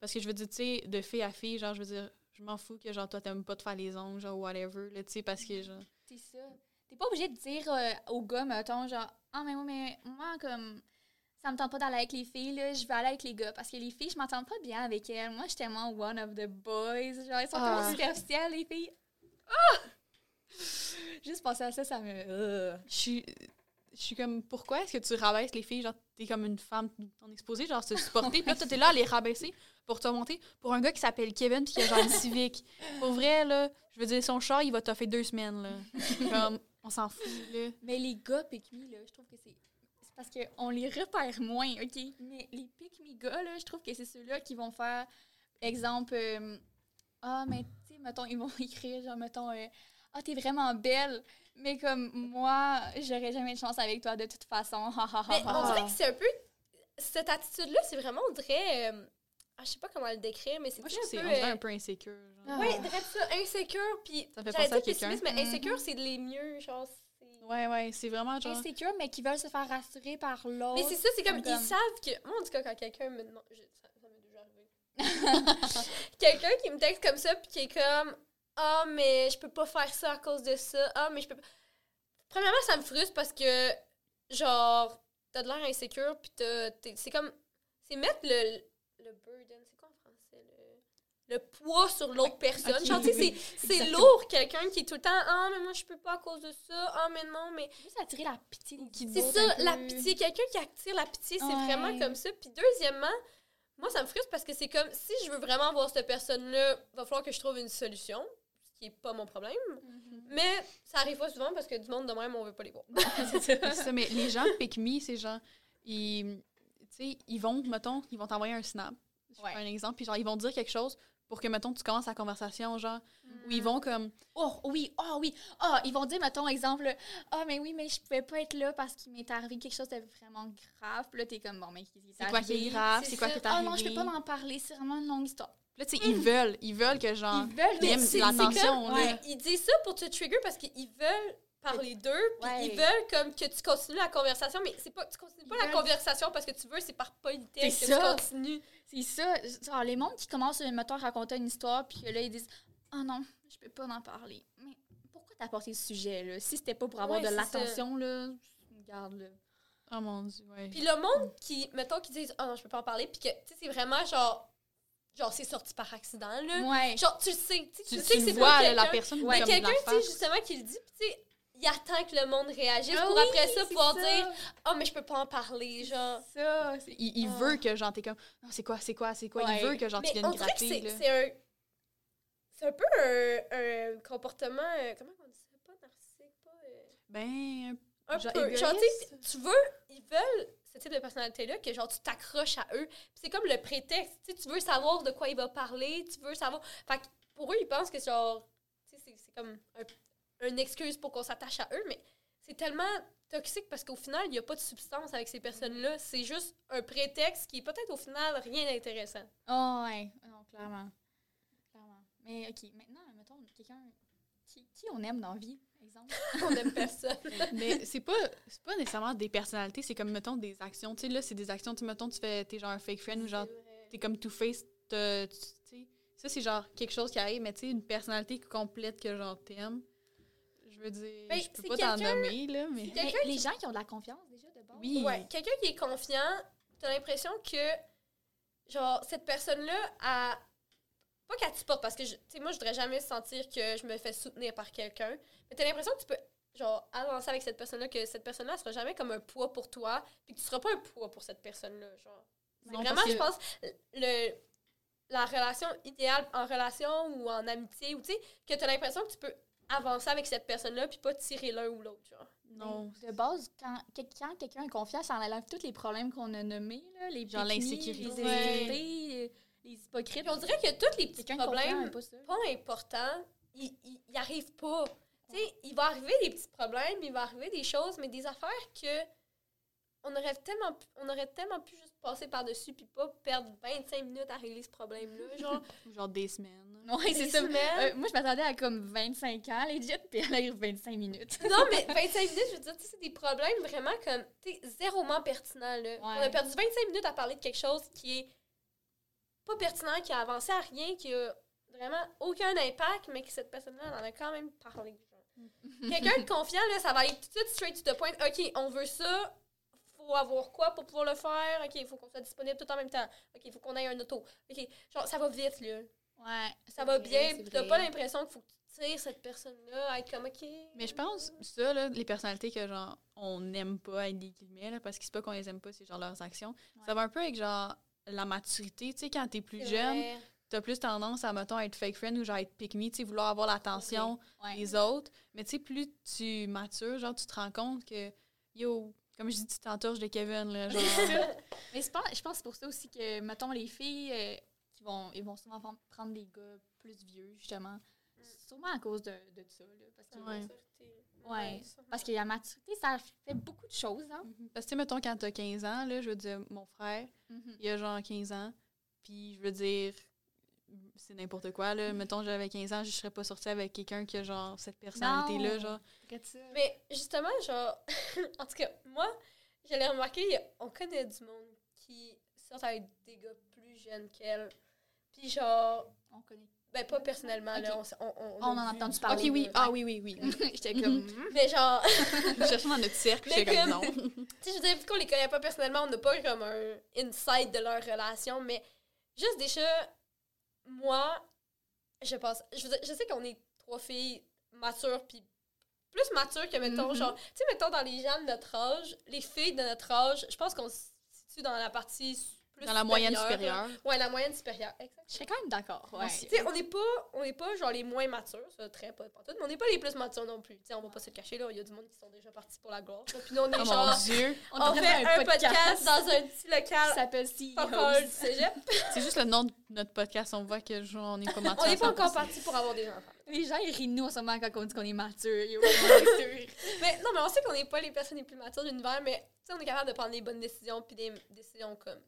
Parce que je veux dire, tu sais, de fille à fille, genre, je veux dire, je m'en fous que, genre, toi, t'aimes pas te faire les ongles, genre, whatever, là, tu sais, parce que, genre. C'est ça. T'es pas obligé de dire euh, aux gars, mettons, genre, ah, mais, moi, mais moi, comme, ça me tente pas d'aller avec les filles, là, je vais aller avec les gars. Parce que les filles, je m'entends pas bien avec elles. Moi, je suis tellement one of the boys. Genre, ils sont Ah. tellement superficielles, les filles. Ah! Juste penser à ça, ça me. euh. Je suis. Je suis comme, pourquoi est-ce que tu rabaisses les filles? Genre, t'es comme une femme, t'en exposée, genre, se supporter. Puis là, t'es là à les rabaisser pour te monter pour un gars qui s'appelle Kevin puis qui a genre une civique. Pour vrai, là, je veux dire, son char, il va t'offrir deux semaines, là. Comme, on s'en fout, là. Mais les gars pick me, là, je trouve que c'est. C'est parce qu'on les repère moins, OK? Mais les pick me gars, là, je trouve que c'est ceux-là qui vont faire, exemple, euh, ah, mais tu sais, mettons, ils vont écrire, genre, mettons, euh, Ah, t'es vraiment belle. Mais comme moi, j'aurais jamais de chance avec toi de toute façon. Mais on dirait que c'est un peu. Cette attitude-là, c'est vraiment, on dirait. euh, ah, je sais pas comment le décrire, mais c'est Moi, je un trouve que c'est peu. euh, un peu insécure. genre. Ah. Ouais, dirais ça, insécure, puis Ça fait penser à quelqu'un. mais insécure, Mhm. c'est de les mieux, genre. Ouais, ouais, c'est vraiment genre. Insécure, mais qui veulent se faire rassurer par l'autre. Mais c'est ça, c'est comme, Comme- ils savent que. Moi, en tout cas, quand quelqu'un me demande. je- Ça, ça m'est déjà arrivé. quelqu'un qui me texte comme ça, puis qui est comme. Ah, mais je peux pas faire ça à cause de ça. Ah, mais je peux pas. Premièrement, ça me frustre parce que, genre, t'as de l'air insécure, puis t'as- t'es- c'est comme. C'est mettre le, le burden. C'est quoi en français? Le, le poids sur l'autre personne? ok, Genre, tu sais, oui, c'est- lourd, quelqu'un qui est tout le temps. Ah, mais moi, je peux pas à cause de ça. Ah, mais non, mais. Juste attirer la pitié Qui- C'est ça, la pitié. Quelqu'un qui attire la pitié, c'est Ouais. vraiment comme ça. Puis deuxièmement, moi, ça me frustre parce que c'est comme, si je veux vraiment voir cette personne-là, va falloir que je trouve une solution, ce qui est pas mon problème. Mhm. Mais ça arrive pas souvent parce que du monde de même, on veut pas les voir. C'est ça, mais les gens pick me, c'est genre, ils, tu sais, ils vont, mettons, ils vont t'envoyer un snap. Je Ouais. fais un exemple, puis genre, ils vont dire quelque chose pour que, mettons, tu commences la conversation, genre, où ils vont comme, Oh oui, oh oui. Ah, ils vont dire, mettons, exemple, ah, mais oui, mais je pouvais pas être là parce qu'il m'est arrivé quelque chose de vraiment grave. Puis là, t'es comme, bon, mais c'est quoi qui est grave, c'est quoi qui est arrivé. non, je peux pas en parler, c'est vraiment une longue histoire. Là, tu sais, ils veulent, ils veulent que, genre, Ils veulent, l'attention. Ouais. Ils disent ça pour te trigger parce qu'ils veulent parler d'eux, puis Ouais. ils veulent comme que tu continues la conversation, mais c'est pas, tu continues pas Ils la veulent- conversation parce que tu veux, c'est par politesse C'est que ça. tu continues. C'est ça. Genre, les mondes qui commencent, mettons, à raconter une histoire, puis là, ils disent, ah non, je peux pas en parler. Mais pourquoi t'as apporté ce sujet, là? Si c'était pas pour avoir Ouais, de l'attention, là, regarde, là. Oh mon dieu, ouais. Puis le monde qui, mettons, qui disent, ah non, je peux pas en parler, puis que, tu sais, c'est vraiment genre, genre, c'est sorti par accident, là. Ouais. Genre, tu le sais, tu sais, Tu, tu sais tu que c'est vois, pas là, la quelqu'un. personne, Ouais, Mais quelqu'un, tu sais, justement, qui le dit, puis tu sais, il attend que le monde réagisse Ah pour oui, après ça pouvoir ça. dire, oh, mais je peux pas en parler, genre. ça. Il, il Ah. veut que, genre, t'es comme, non, c'est quoi, c'est quoi, c'est quoi. Ouais. Il veut que, genre, tu viennes gratter, c'est là. un. C'est un peu un, un comportement. euh, comment on dit ça? Pas narcissique, pas. euh, Ben, un Genre peu. Genre, tu veux. Ils veulent ce type de personnalité-là, que genre, tu t'accroches à eux. C'est comme le prétexte. Tu sais, tu veux savoir de quoi il va parler, tu veux savoir. Fait que pour eux, ils pensent que genre. C'est comme un- une excuse pour qu'on s'attache à eux, mais c'est tellement toxique parce qu'au final, il n'y a pas de substance avec ces personnes-là. C'est juste un prétexte qui est peut-être au final rien d'intéressant. Oh, ouais. Non, clairement. Clairement. Mais, OK, maintenant, mettons, quelqu'un... Qui, qui on aime dans la vie, exemple? On n'aime personne. Mais c'est pas, c'est pas nécessairement des personnalités, c'est comme, mettons, des actions. Tu sais, là, c'est des actions, tu mettons, tu fais, t'es genre un fake friend ou genre, t'es comme two-face, t'as- tu tu sais. Ça, c'est genre quelque chose qui arrive, mais tu sais, une personnalité complète que genre t'aimes. Je veux dire, Ben, je peux c'est pas t'en quelqu'un- nommer, là, mais. les qui- gens qui ont de la confiance, déjà, de base. Oui. Ouais, quelqu'un qui est confiant, t'as l'impression que, genre, cette personne-là a. Pas qu'elle te supporte, parce que, tu sais, moi, je voudrais jamais sentir que je me fais soutenir par quelqu'un. Mais t'as l'impression que tu peux, genre, avancer avec cette personne-là, que cette personne-là sera jamais comme un poids pour toi, puis que tu seras pas un poids pour cette personne-là, genre. C'est Non, vraiment, je pense, le, la relation idéale en relation ou en amitié, ou tu sais, que t'as l'impression que tu peux avancer avec cette personne-là, puis pas tirer l'un ou l'autre, genre. Non. De base, quand, que- quand quelqu'un est confiant, ça enlève tous les problèmes qu'on a nommés, là, les Genre l'insécurité. les hypocrites. Puis on dirait que tous les petits problèmes pas importants, ils, ils, ils arrivent pas. Tu sais, il va arriver des petits problèmes, il va arriver des choses, mais des affaires que on aurait tellement pu, on aurait tellement pu juste passer par-dessus puis pas perdre 25 minutes à régler ce problème-là. Genre, genre des semaines. C'est ça. Euh, moi, je m'attendais à comme 25 ans, legit, puis elle arrive 25 minutes. non, mais 25 minutes, je veux dire, tu sais, c'est des problèmes vraiment comme, tu sais, zéroment pertinents, là. On a perdu 25 minutes à parler de quelque chose qui est pas pertinent, qui a avancé à rien, qui a vraiment aucun impact, mais que cette personne-là elle en a quand même parlé. genre. Quelqu'un de confiant, là, ça va aller tout de suite straight to the point. OK, on veut ça. Faut avoir quoi pour pouvoir le faire? OK, il faut qu'on soit disponible tout en même temps. OK, il faut qu'on ait un auto. OK, genre, ça va vite, là. Ouais. Ça va vrai, bien. T'as vrai. pas l'impression qu'il faut que tu tires cette personne-là à être comme OK. Mais je pense, ça, là, les personnalités que, genre, on n'aime pas, avec des guillemets, là, parce que c'est pas qu'on les aime pas, c'est genre leurs actions. Ça va un peu avec, genre, la maturité. Tu sais, quand t'es plus jeune, t'as plus tendance à, mettons, être fake friend ou genre être pick me, tu sais, vouloir avoir l'attention Ouais. des autres. Mais tu sais, plus tu matures, genre, tu te rends compte que, yo, comme je dis, tu t'entourges de Kevin, là, genre. Mais je pense, je pense que c'est pour ça aussi que, mettons, les filles euh, qui vont, ils vont souvent prendre- des gars plus vieux, justement. sûrement à cause de, de ça. Là, parce que, Ouais. Ouais. Parce que la maturité, ça fait beaucoup de choses. Hein? Parce que, mettons, quand t'as 15 ans, là, je veux dire, mon frère, il a genre 15 ans, puis je veux dire, c'est n'importe quoi, là. Mettons, j'avais 15 ans, je serais pas sortie avec quelqu'un qui a genre cette personnalité-là, Non. genre. Mais justement, genre, en tout cas, moi, j'allais remarquer, on connaît du monde qui sort avec des gars plus jeunes qu'elle. Puis genre, On connaît. ben pas personnellement, là, Ok. on, on, on, On en a entendu Ok, parler. oui, là. ah oui, oui, oui. J'étais comme. hmm. Mais genre, Je cherchais dans notre cercle, j'étais comme comme- non. tu sais, je veux dire, vu qu'on les connaît pas personnellement, on n'a pas comme un insight de leur relation, mais juste déjà, moi, je pense, je, veux dire, je sais qu'on est trois filles matures, puis plus matures que, mettons, Mhm. genre, tu sais, mettons, dans les gens de notre âge, les filles de notre âge, je pense qu'on se situe dans la partie plus Dans la moyenne supérieure. Ouais, la moyenne supérieure, exact. Je serais quand même d'accord. Ouais. on n'est pas, on pas genre les moins matures, ça très pas pas tout, mais on n'est pas les plus matures non plus. Tu sais, on va pas se le cacher là, il y a du monde qui sont déjà partis pour la gloire. Puis nous on est Oh genre, mon dieu. on, fait un podcast dans un petit qui local s'appelle pas loin du cégep. C'est juste le nom de notre podcast, on voit que genre, on n'est pas mature. On n'est pas encore 100%. parti pour avoir des enfants. Les gens, ils rient de nous en ce moment quand on dit qu'on est mature. Mais non, mais on sait qu'on n'est pas les personnes les plus matures de l'univers, mais on est capable de prendre des bonnes décisions puis des décisions comme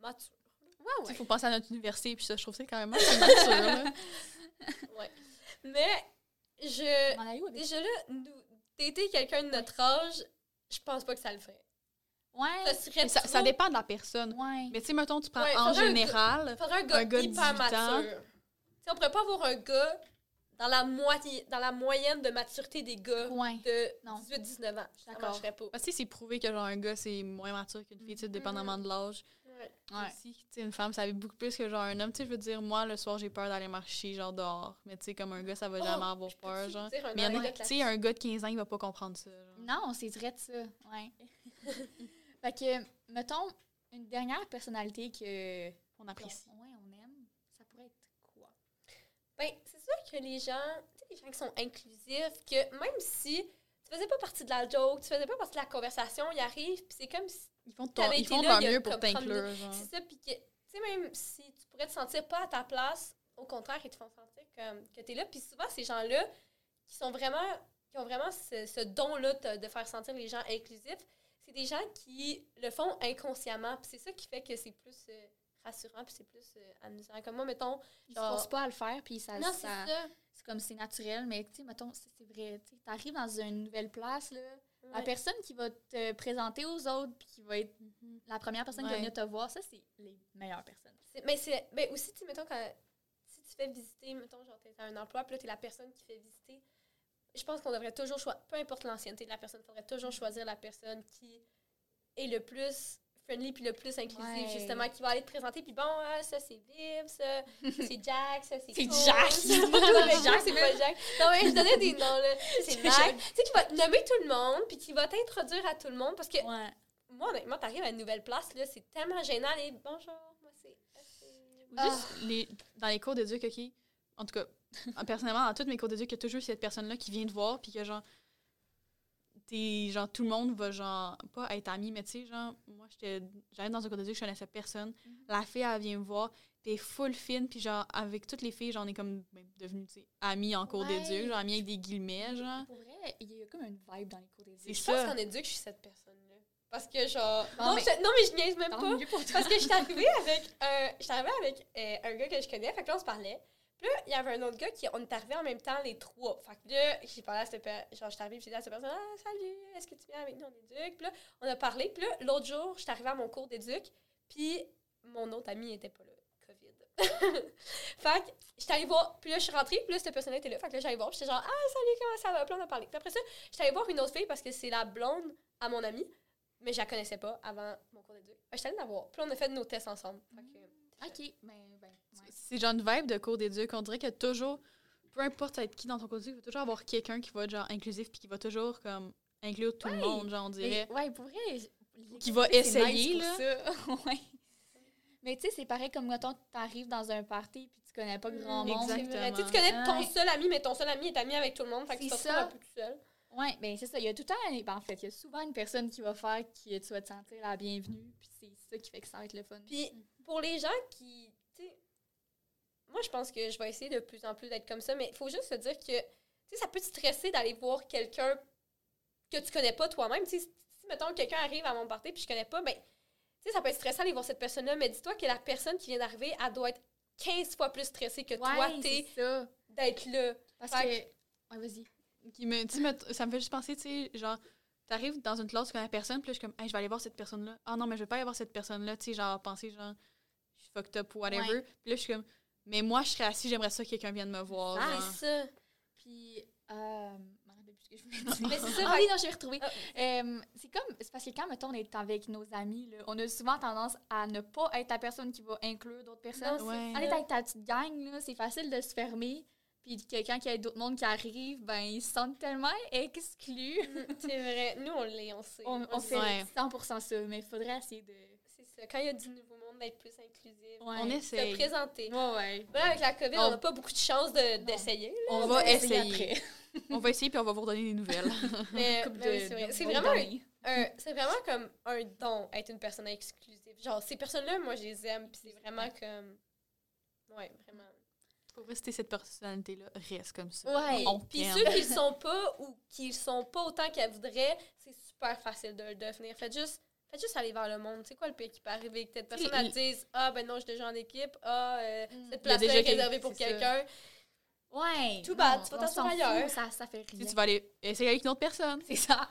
matures. Ouais, Il ouais. faut penser à notre université, puis ça, je trouve ça quand même assez mature. là. Mais je. On en a eu au début. Déjà là, nous, dater quelqu'un de notre âge, je pense pas que ça le ferait. Ça Ouais. ça, trop- ça dépend de la personne. Ouais. Mais tu sais, mettons, tu prends Ouais, en un général. Faudrait un gars, Un gars hyper 18 ans. mature. Tu sais, on pourrait pas avoir un gars dans la, moitié, dans la moyenne de maturité des gars Ouais. de Non. 18-19 ans. Ça D'accord. marcherait pas. Parce que c'est prouvé que genre un gars, c'est moins mature qu'une fille, tu sais, dépendamment de l'âge. Ouais. Aussi, une femme, ça va beaucoup plus que genre un homme. Tu sais, je veux dire, moi, le soir, j'ai peur d'aller marcher, genre dehors. Mais tu sais, comme un gars, ça va Oh, jamais avoir peur, genre. Mais il y en a, anecdote tu sais, un gars de 15 ans, il va pas comprendre ça. genre. Non, c'est vrai de ça. Ouais. fait que, mettons, une dernière personnalité que. On apprécie. Ouais, on aime. Ça pourrait être quoi? Ben, c'est sûr que les gens, tu sais, les gens qui sont inclusifs, que même si tu faisais pas partie de la joke, tu faisais pas partie de la conversation, ils arrivent, puis c'est comme si. Ils font ton- ils font là, leur mieux pour comme 30 t'inclure. C'est ça, puis que, tu sais, même si tu pourrais te sentir pas à ta place, au contraire, ils te font sentir comme que t'es là. Puis souvent, ces gens-là, qui sont vraiment, qui ont vraiment ce, ce don-là de, faire sentir les gens inclusifs, c'est des gens qui le font inconsciemment. Puis c'est ça qui fait que c'est plus euh, rassurant, puis c'est plus euh, amusant. Comme moi, mettons, Ils se Genre- forcent pas à le faire, puis ça. non, c'est ça- ça. C'est comme c'est naturel, mais tu sais, mettons, c'est vrai. Tu arrives dans une nouvelle place, là. La personne qui va te présenter aux autres, puis qui va être la première personne qui va venir te voir, ça, c'est les meilleures personnes. Mais c'est ben aussi, tu mettons, quand, si tu fais visiter, mettons, genre, t'es à un emploi, puis là, t'es la personne qui fait visiter, je pense qu'on devrait toujours choisir, peu importe l'ancienneté de la personne, il faudrait toujours choisir la personne qui est le plus friendly puis le plus inclusif, Ouais. justement, qui va aller te présenter, puis bon, ah, ça, c'est Viv, ça, c'est Jack, ça, c'est C'est Jack. C'est pas Jack, c'est pas Jack. Non, mais je donnais des noms, là. C'est. Jack. Tu sais, qui va nommer tout le monde, puis qui va t'introduire à tout le monde, parce que Ouais. moi, honnêtement, t'arrives à une nouvelle place, là, c'est tellement gênant, les bonjour, moi, c'est... Juste les, dans les cours d'éduc, OK? En tout cas, personnellement, dans tous mes cours d'éduc, il y a toujours cette personne-là qui vient te voir, puis que genre, t'es, genre, tout le monde va, genre, pas être ami, mais tu sais, genre, moi, j'étais, j'arrive dans un cours d'éduc, je connaissais personne. La fille, elle vient me voir, est full fine, puis genre, avec toutes les filles, j'en ai comme ben, devenue, tu sais, amie en cours Ouais. d'éduc, genre, amie avec des guillemets, genre. Pour vrai, il y a comme une vibe dans les cours des C'est Je ça. pense qu'en éduc, je suis cette personne-là. Parce que, genre. Non, Non, mais- je, non, mais je niaise même pas. Parce que je suis arrivée avec un, j'étais arrivée avec euh, un gars que je connais, fait que là, on se parlait. Puis là, il y avait un autre gars qui, on est arrivés en même temps, les trois. Fait que là, j'ai parlé à cette personne, genre, j'étais arrivée, j'ai dit à cette personne, ah, salut, est-ce que tu viens avec nous en éduc? Puis là, on a parlé. Puis là, l'autre jour, j'étais arrivée à mon cours d'éduc, puis mon autre ami était pas là. COVID. fait que j'étais allée voir, puis là, je suis rentrée, puis là, cette personne était là. Fait que là, j'allais voir, puis j'étais genre, ah, salut, comment ça va? Puis on a parlé. Puis après ça, j'étais allée voir une autre fille parce que c'est la blonde à mon ami, mais je la connaissais pas avant mon cours d'éduc. Fait que j'étais allée la voir. Puis on a fait nos tests ensemble. Fait que, Ok, ben, ben, ouais. C'est genre une vibe de cours d'éduc. On dirait que toujours, peu importe être qui dans ton cours d'éduc, il va toujours avoir quelqu'un qui va être genre inclusif puis qui va toujours comme inclure tout le monde, genre on dirait. Ouais, pour vrai. Qui va essayer, nice pour ça. ouais. Mais tu sais, c'est pareil comme quand t'arrives dans un party puis tu connais pas grand monde. Exactement. Tu sais, tu connais ton seul ami, mais ton seul ami est ami avec tout le monde. Fait que tu te un peu tout seul. Ouais, ben c'est ça. Il y a tout le temps, ben, en fait, il y a souvent une personne qui va faire que tu vas te sentir la bienvenue. Puis c'est ça qui fait que ça va être le fun. Puis pour les gens qui, tu sais, moi, je pense que je vais essayer de plus en plus d'être comme ça, mais il faut juste se dire que, tu sais, ça peut te stresser d'aller voir quelqu'un que tu connais pas toi-même. Tu sais, si, mettons, quelqu'un arrive à mon party puis je connais pas, ben, tu sais, ça peut être stressant d'aller voir cette personne-là, mais dis-toi que la personne qui vient d'arriver, elle doit être 15 fois plus stressée que toi, t'es d'être là. Parce Fait que. Ouais, vas-y. Qui me, me- ça me fait juste penser, tu sais, genre, t'arrives dans une classe, tu connais personne, puis là, je suis comme, hey, je vais aller voir cette personne-là. Ah non, mais je vais pas aller voir cette personne-là, tu sais, genre, penser, genre, je suis fucked up ou whatever. Ouais. Puis là, je suis comme, mais moi, je serais assis, j'aimerais ça que quelqu'un vienne me voir. Ah, genre. C'est ça. Puis. Euh, je me rappelle plus ce que je voulais dire. Mais c'est ça, Ah oui, non, j'ai retrouvé. Ah. Euh, c'est comme. C'est parce que quand, mettons, on est avec nos amis, là, on a souvent tendance à ne pas être la personne qui va inclure d'autres personnes. Non, Ouais. Quand on est avec ta petite gang, là, c'est facile de se fermer. Puis quelqu'un qui a d'autres mondes qui arrivent, ben, ils se sentent tellement exclus. Mm, C'est vrai. Nous, on l'est, on sait. On, On on le fait sait. Ouais. 100% ça, mais il faudrait essayer de. C'est ça. Quand il y a du nouveau monde, d'être plus inclusif. Ouais. On Se essaye. présenter. Ouais, ouais. Là, avec la COVID, On- n'a pas beaucoup de chance de- d'essayer. On On va essayer essayer. après. On va essayer, puis on va vous redonner des nouvelles. Mais, Couple mais oui, de- c'est vrai. de C'est bonnes vraiment, c'est vraiment comme un don, être une personne exclusive. Genre, ces personnes-là, moi, je les aime. Puis c'est vraiment comme. Ouais, vraiment. Si t'es cette personnalité-là, reste comme ça. Ouais. On Puis ceux qui le sont pas ou qui le sont pas autant qu'elles voudraient, c'est super facile de le devenir. Faites juste, faites juste aller vers le monde. C'est quoi le pire qui peut arriver? Que cette personne, elle te dise Ah, ben non, je suis déjà en équipe. Ah, euh, Mm. cette place-là déjà est réservée pour quelqu'un. Ouais. Too bad, tu vas fout, ailleurs. Ça, ça fait Si rien. tu vas aller essayer avec une autre personne. C'est ça.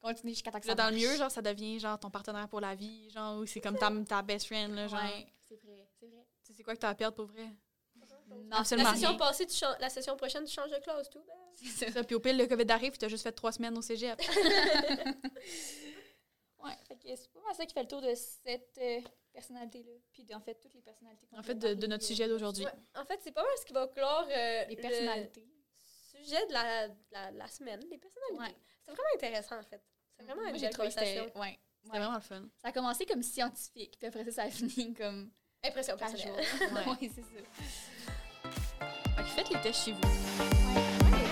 Continue jusqu'à que Là, ça dans le mieux, genre, ça devient genre ton partenaire pour la vie, genre, ou c'est comme ta, ta best friend, là, genre. Ouais, c'est vrai, c'est vrai. Tu sais, c'est quoi que t'as à perdre pour vrai? Non, Absolument La session rien. passée, tu changes- la session prochaine, tu changes de classe, tout. Ben. C'est ça. Puis au pire, le COVID arrive, puis t'as juste fait trois semaines au cégep. Ouais, fait que c'est pas mal ça qui fait le tour de cette euh, personnalité-là. Puis en fait, toutes les personnalités qu'on En fait, de, notre sujet d'aujourd'hui. Ouais. En fait, c'est pas mal ce qui va clore euh, Les le personnalités. sujet de la, de la, de la semaine, les personnalités. Ouais. C'est vraiment intéressant, en fait. C'est vraiment Moi, une j'ai belle conversation. c'était. Ouais. C'est ouais. vraiment le fun. Ça a commencé comme scientifique, puis après ça, ça a fini comme Impression personnelle. Ouais. ouais, c'est ça. Faites les tests chez vous. Ouais.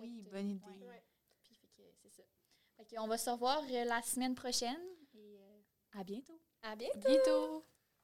Oui, bonne idée. ouais. Ouais. Puis fait que c'est ça. Fait on va se revoir euh, la semaine prochaine et euh, à bientôt. À bientôt! Bientôt!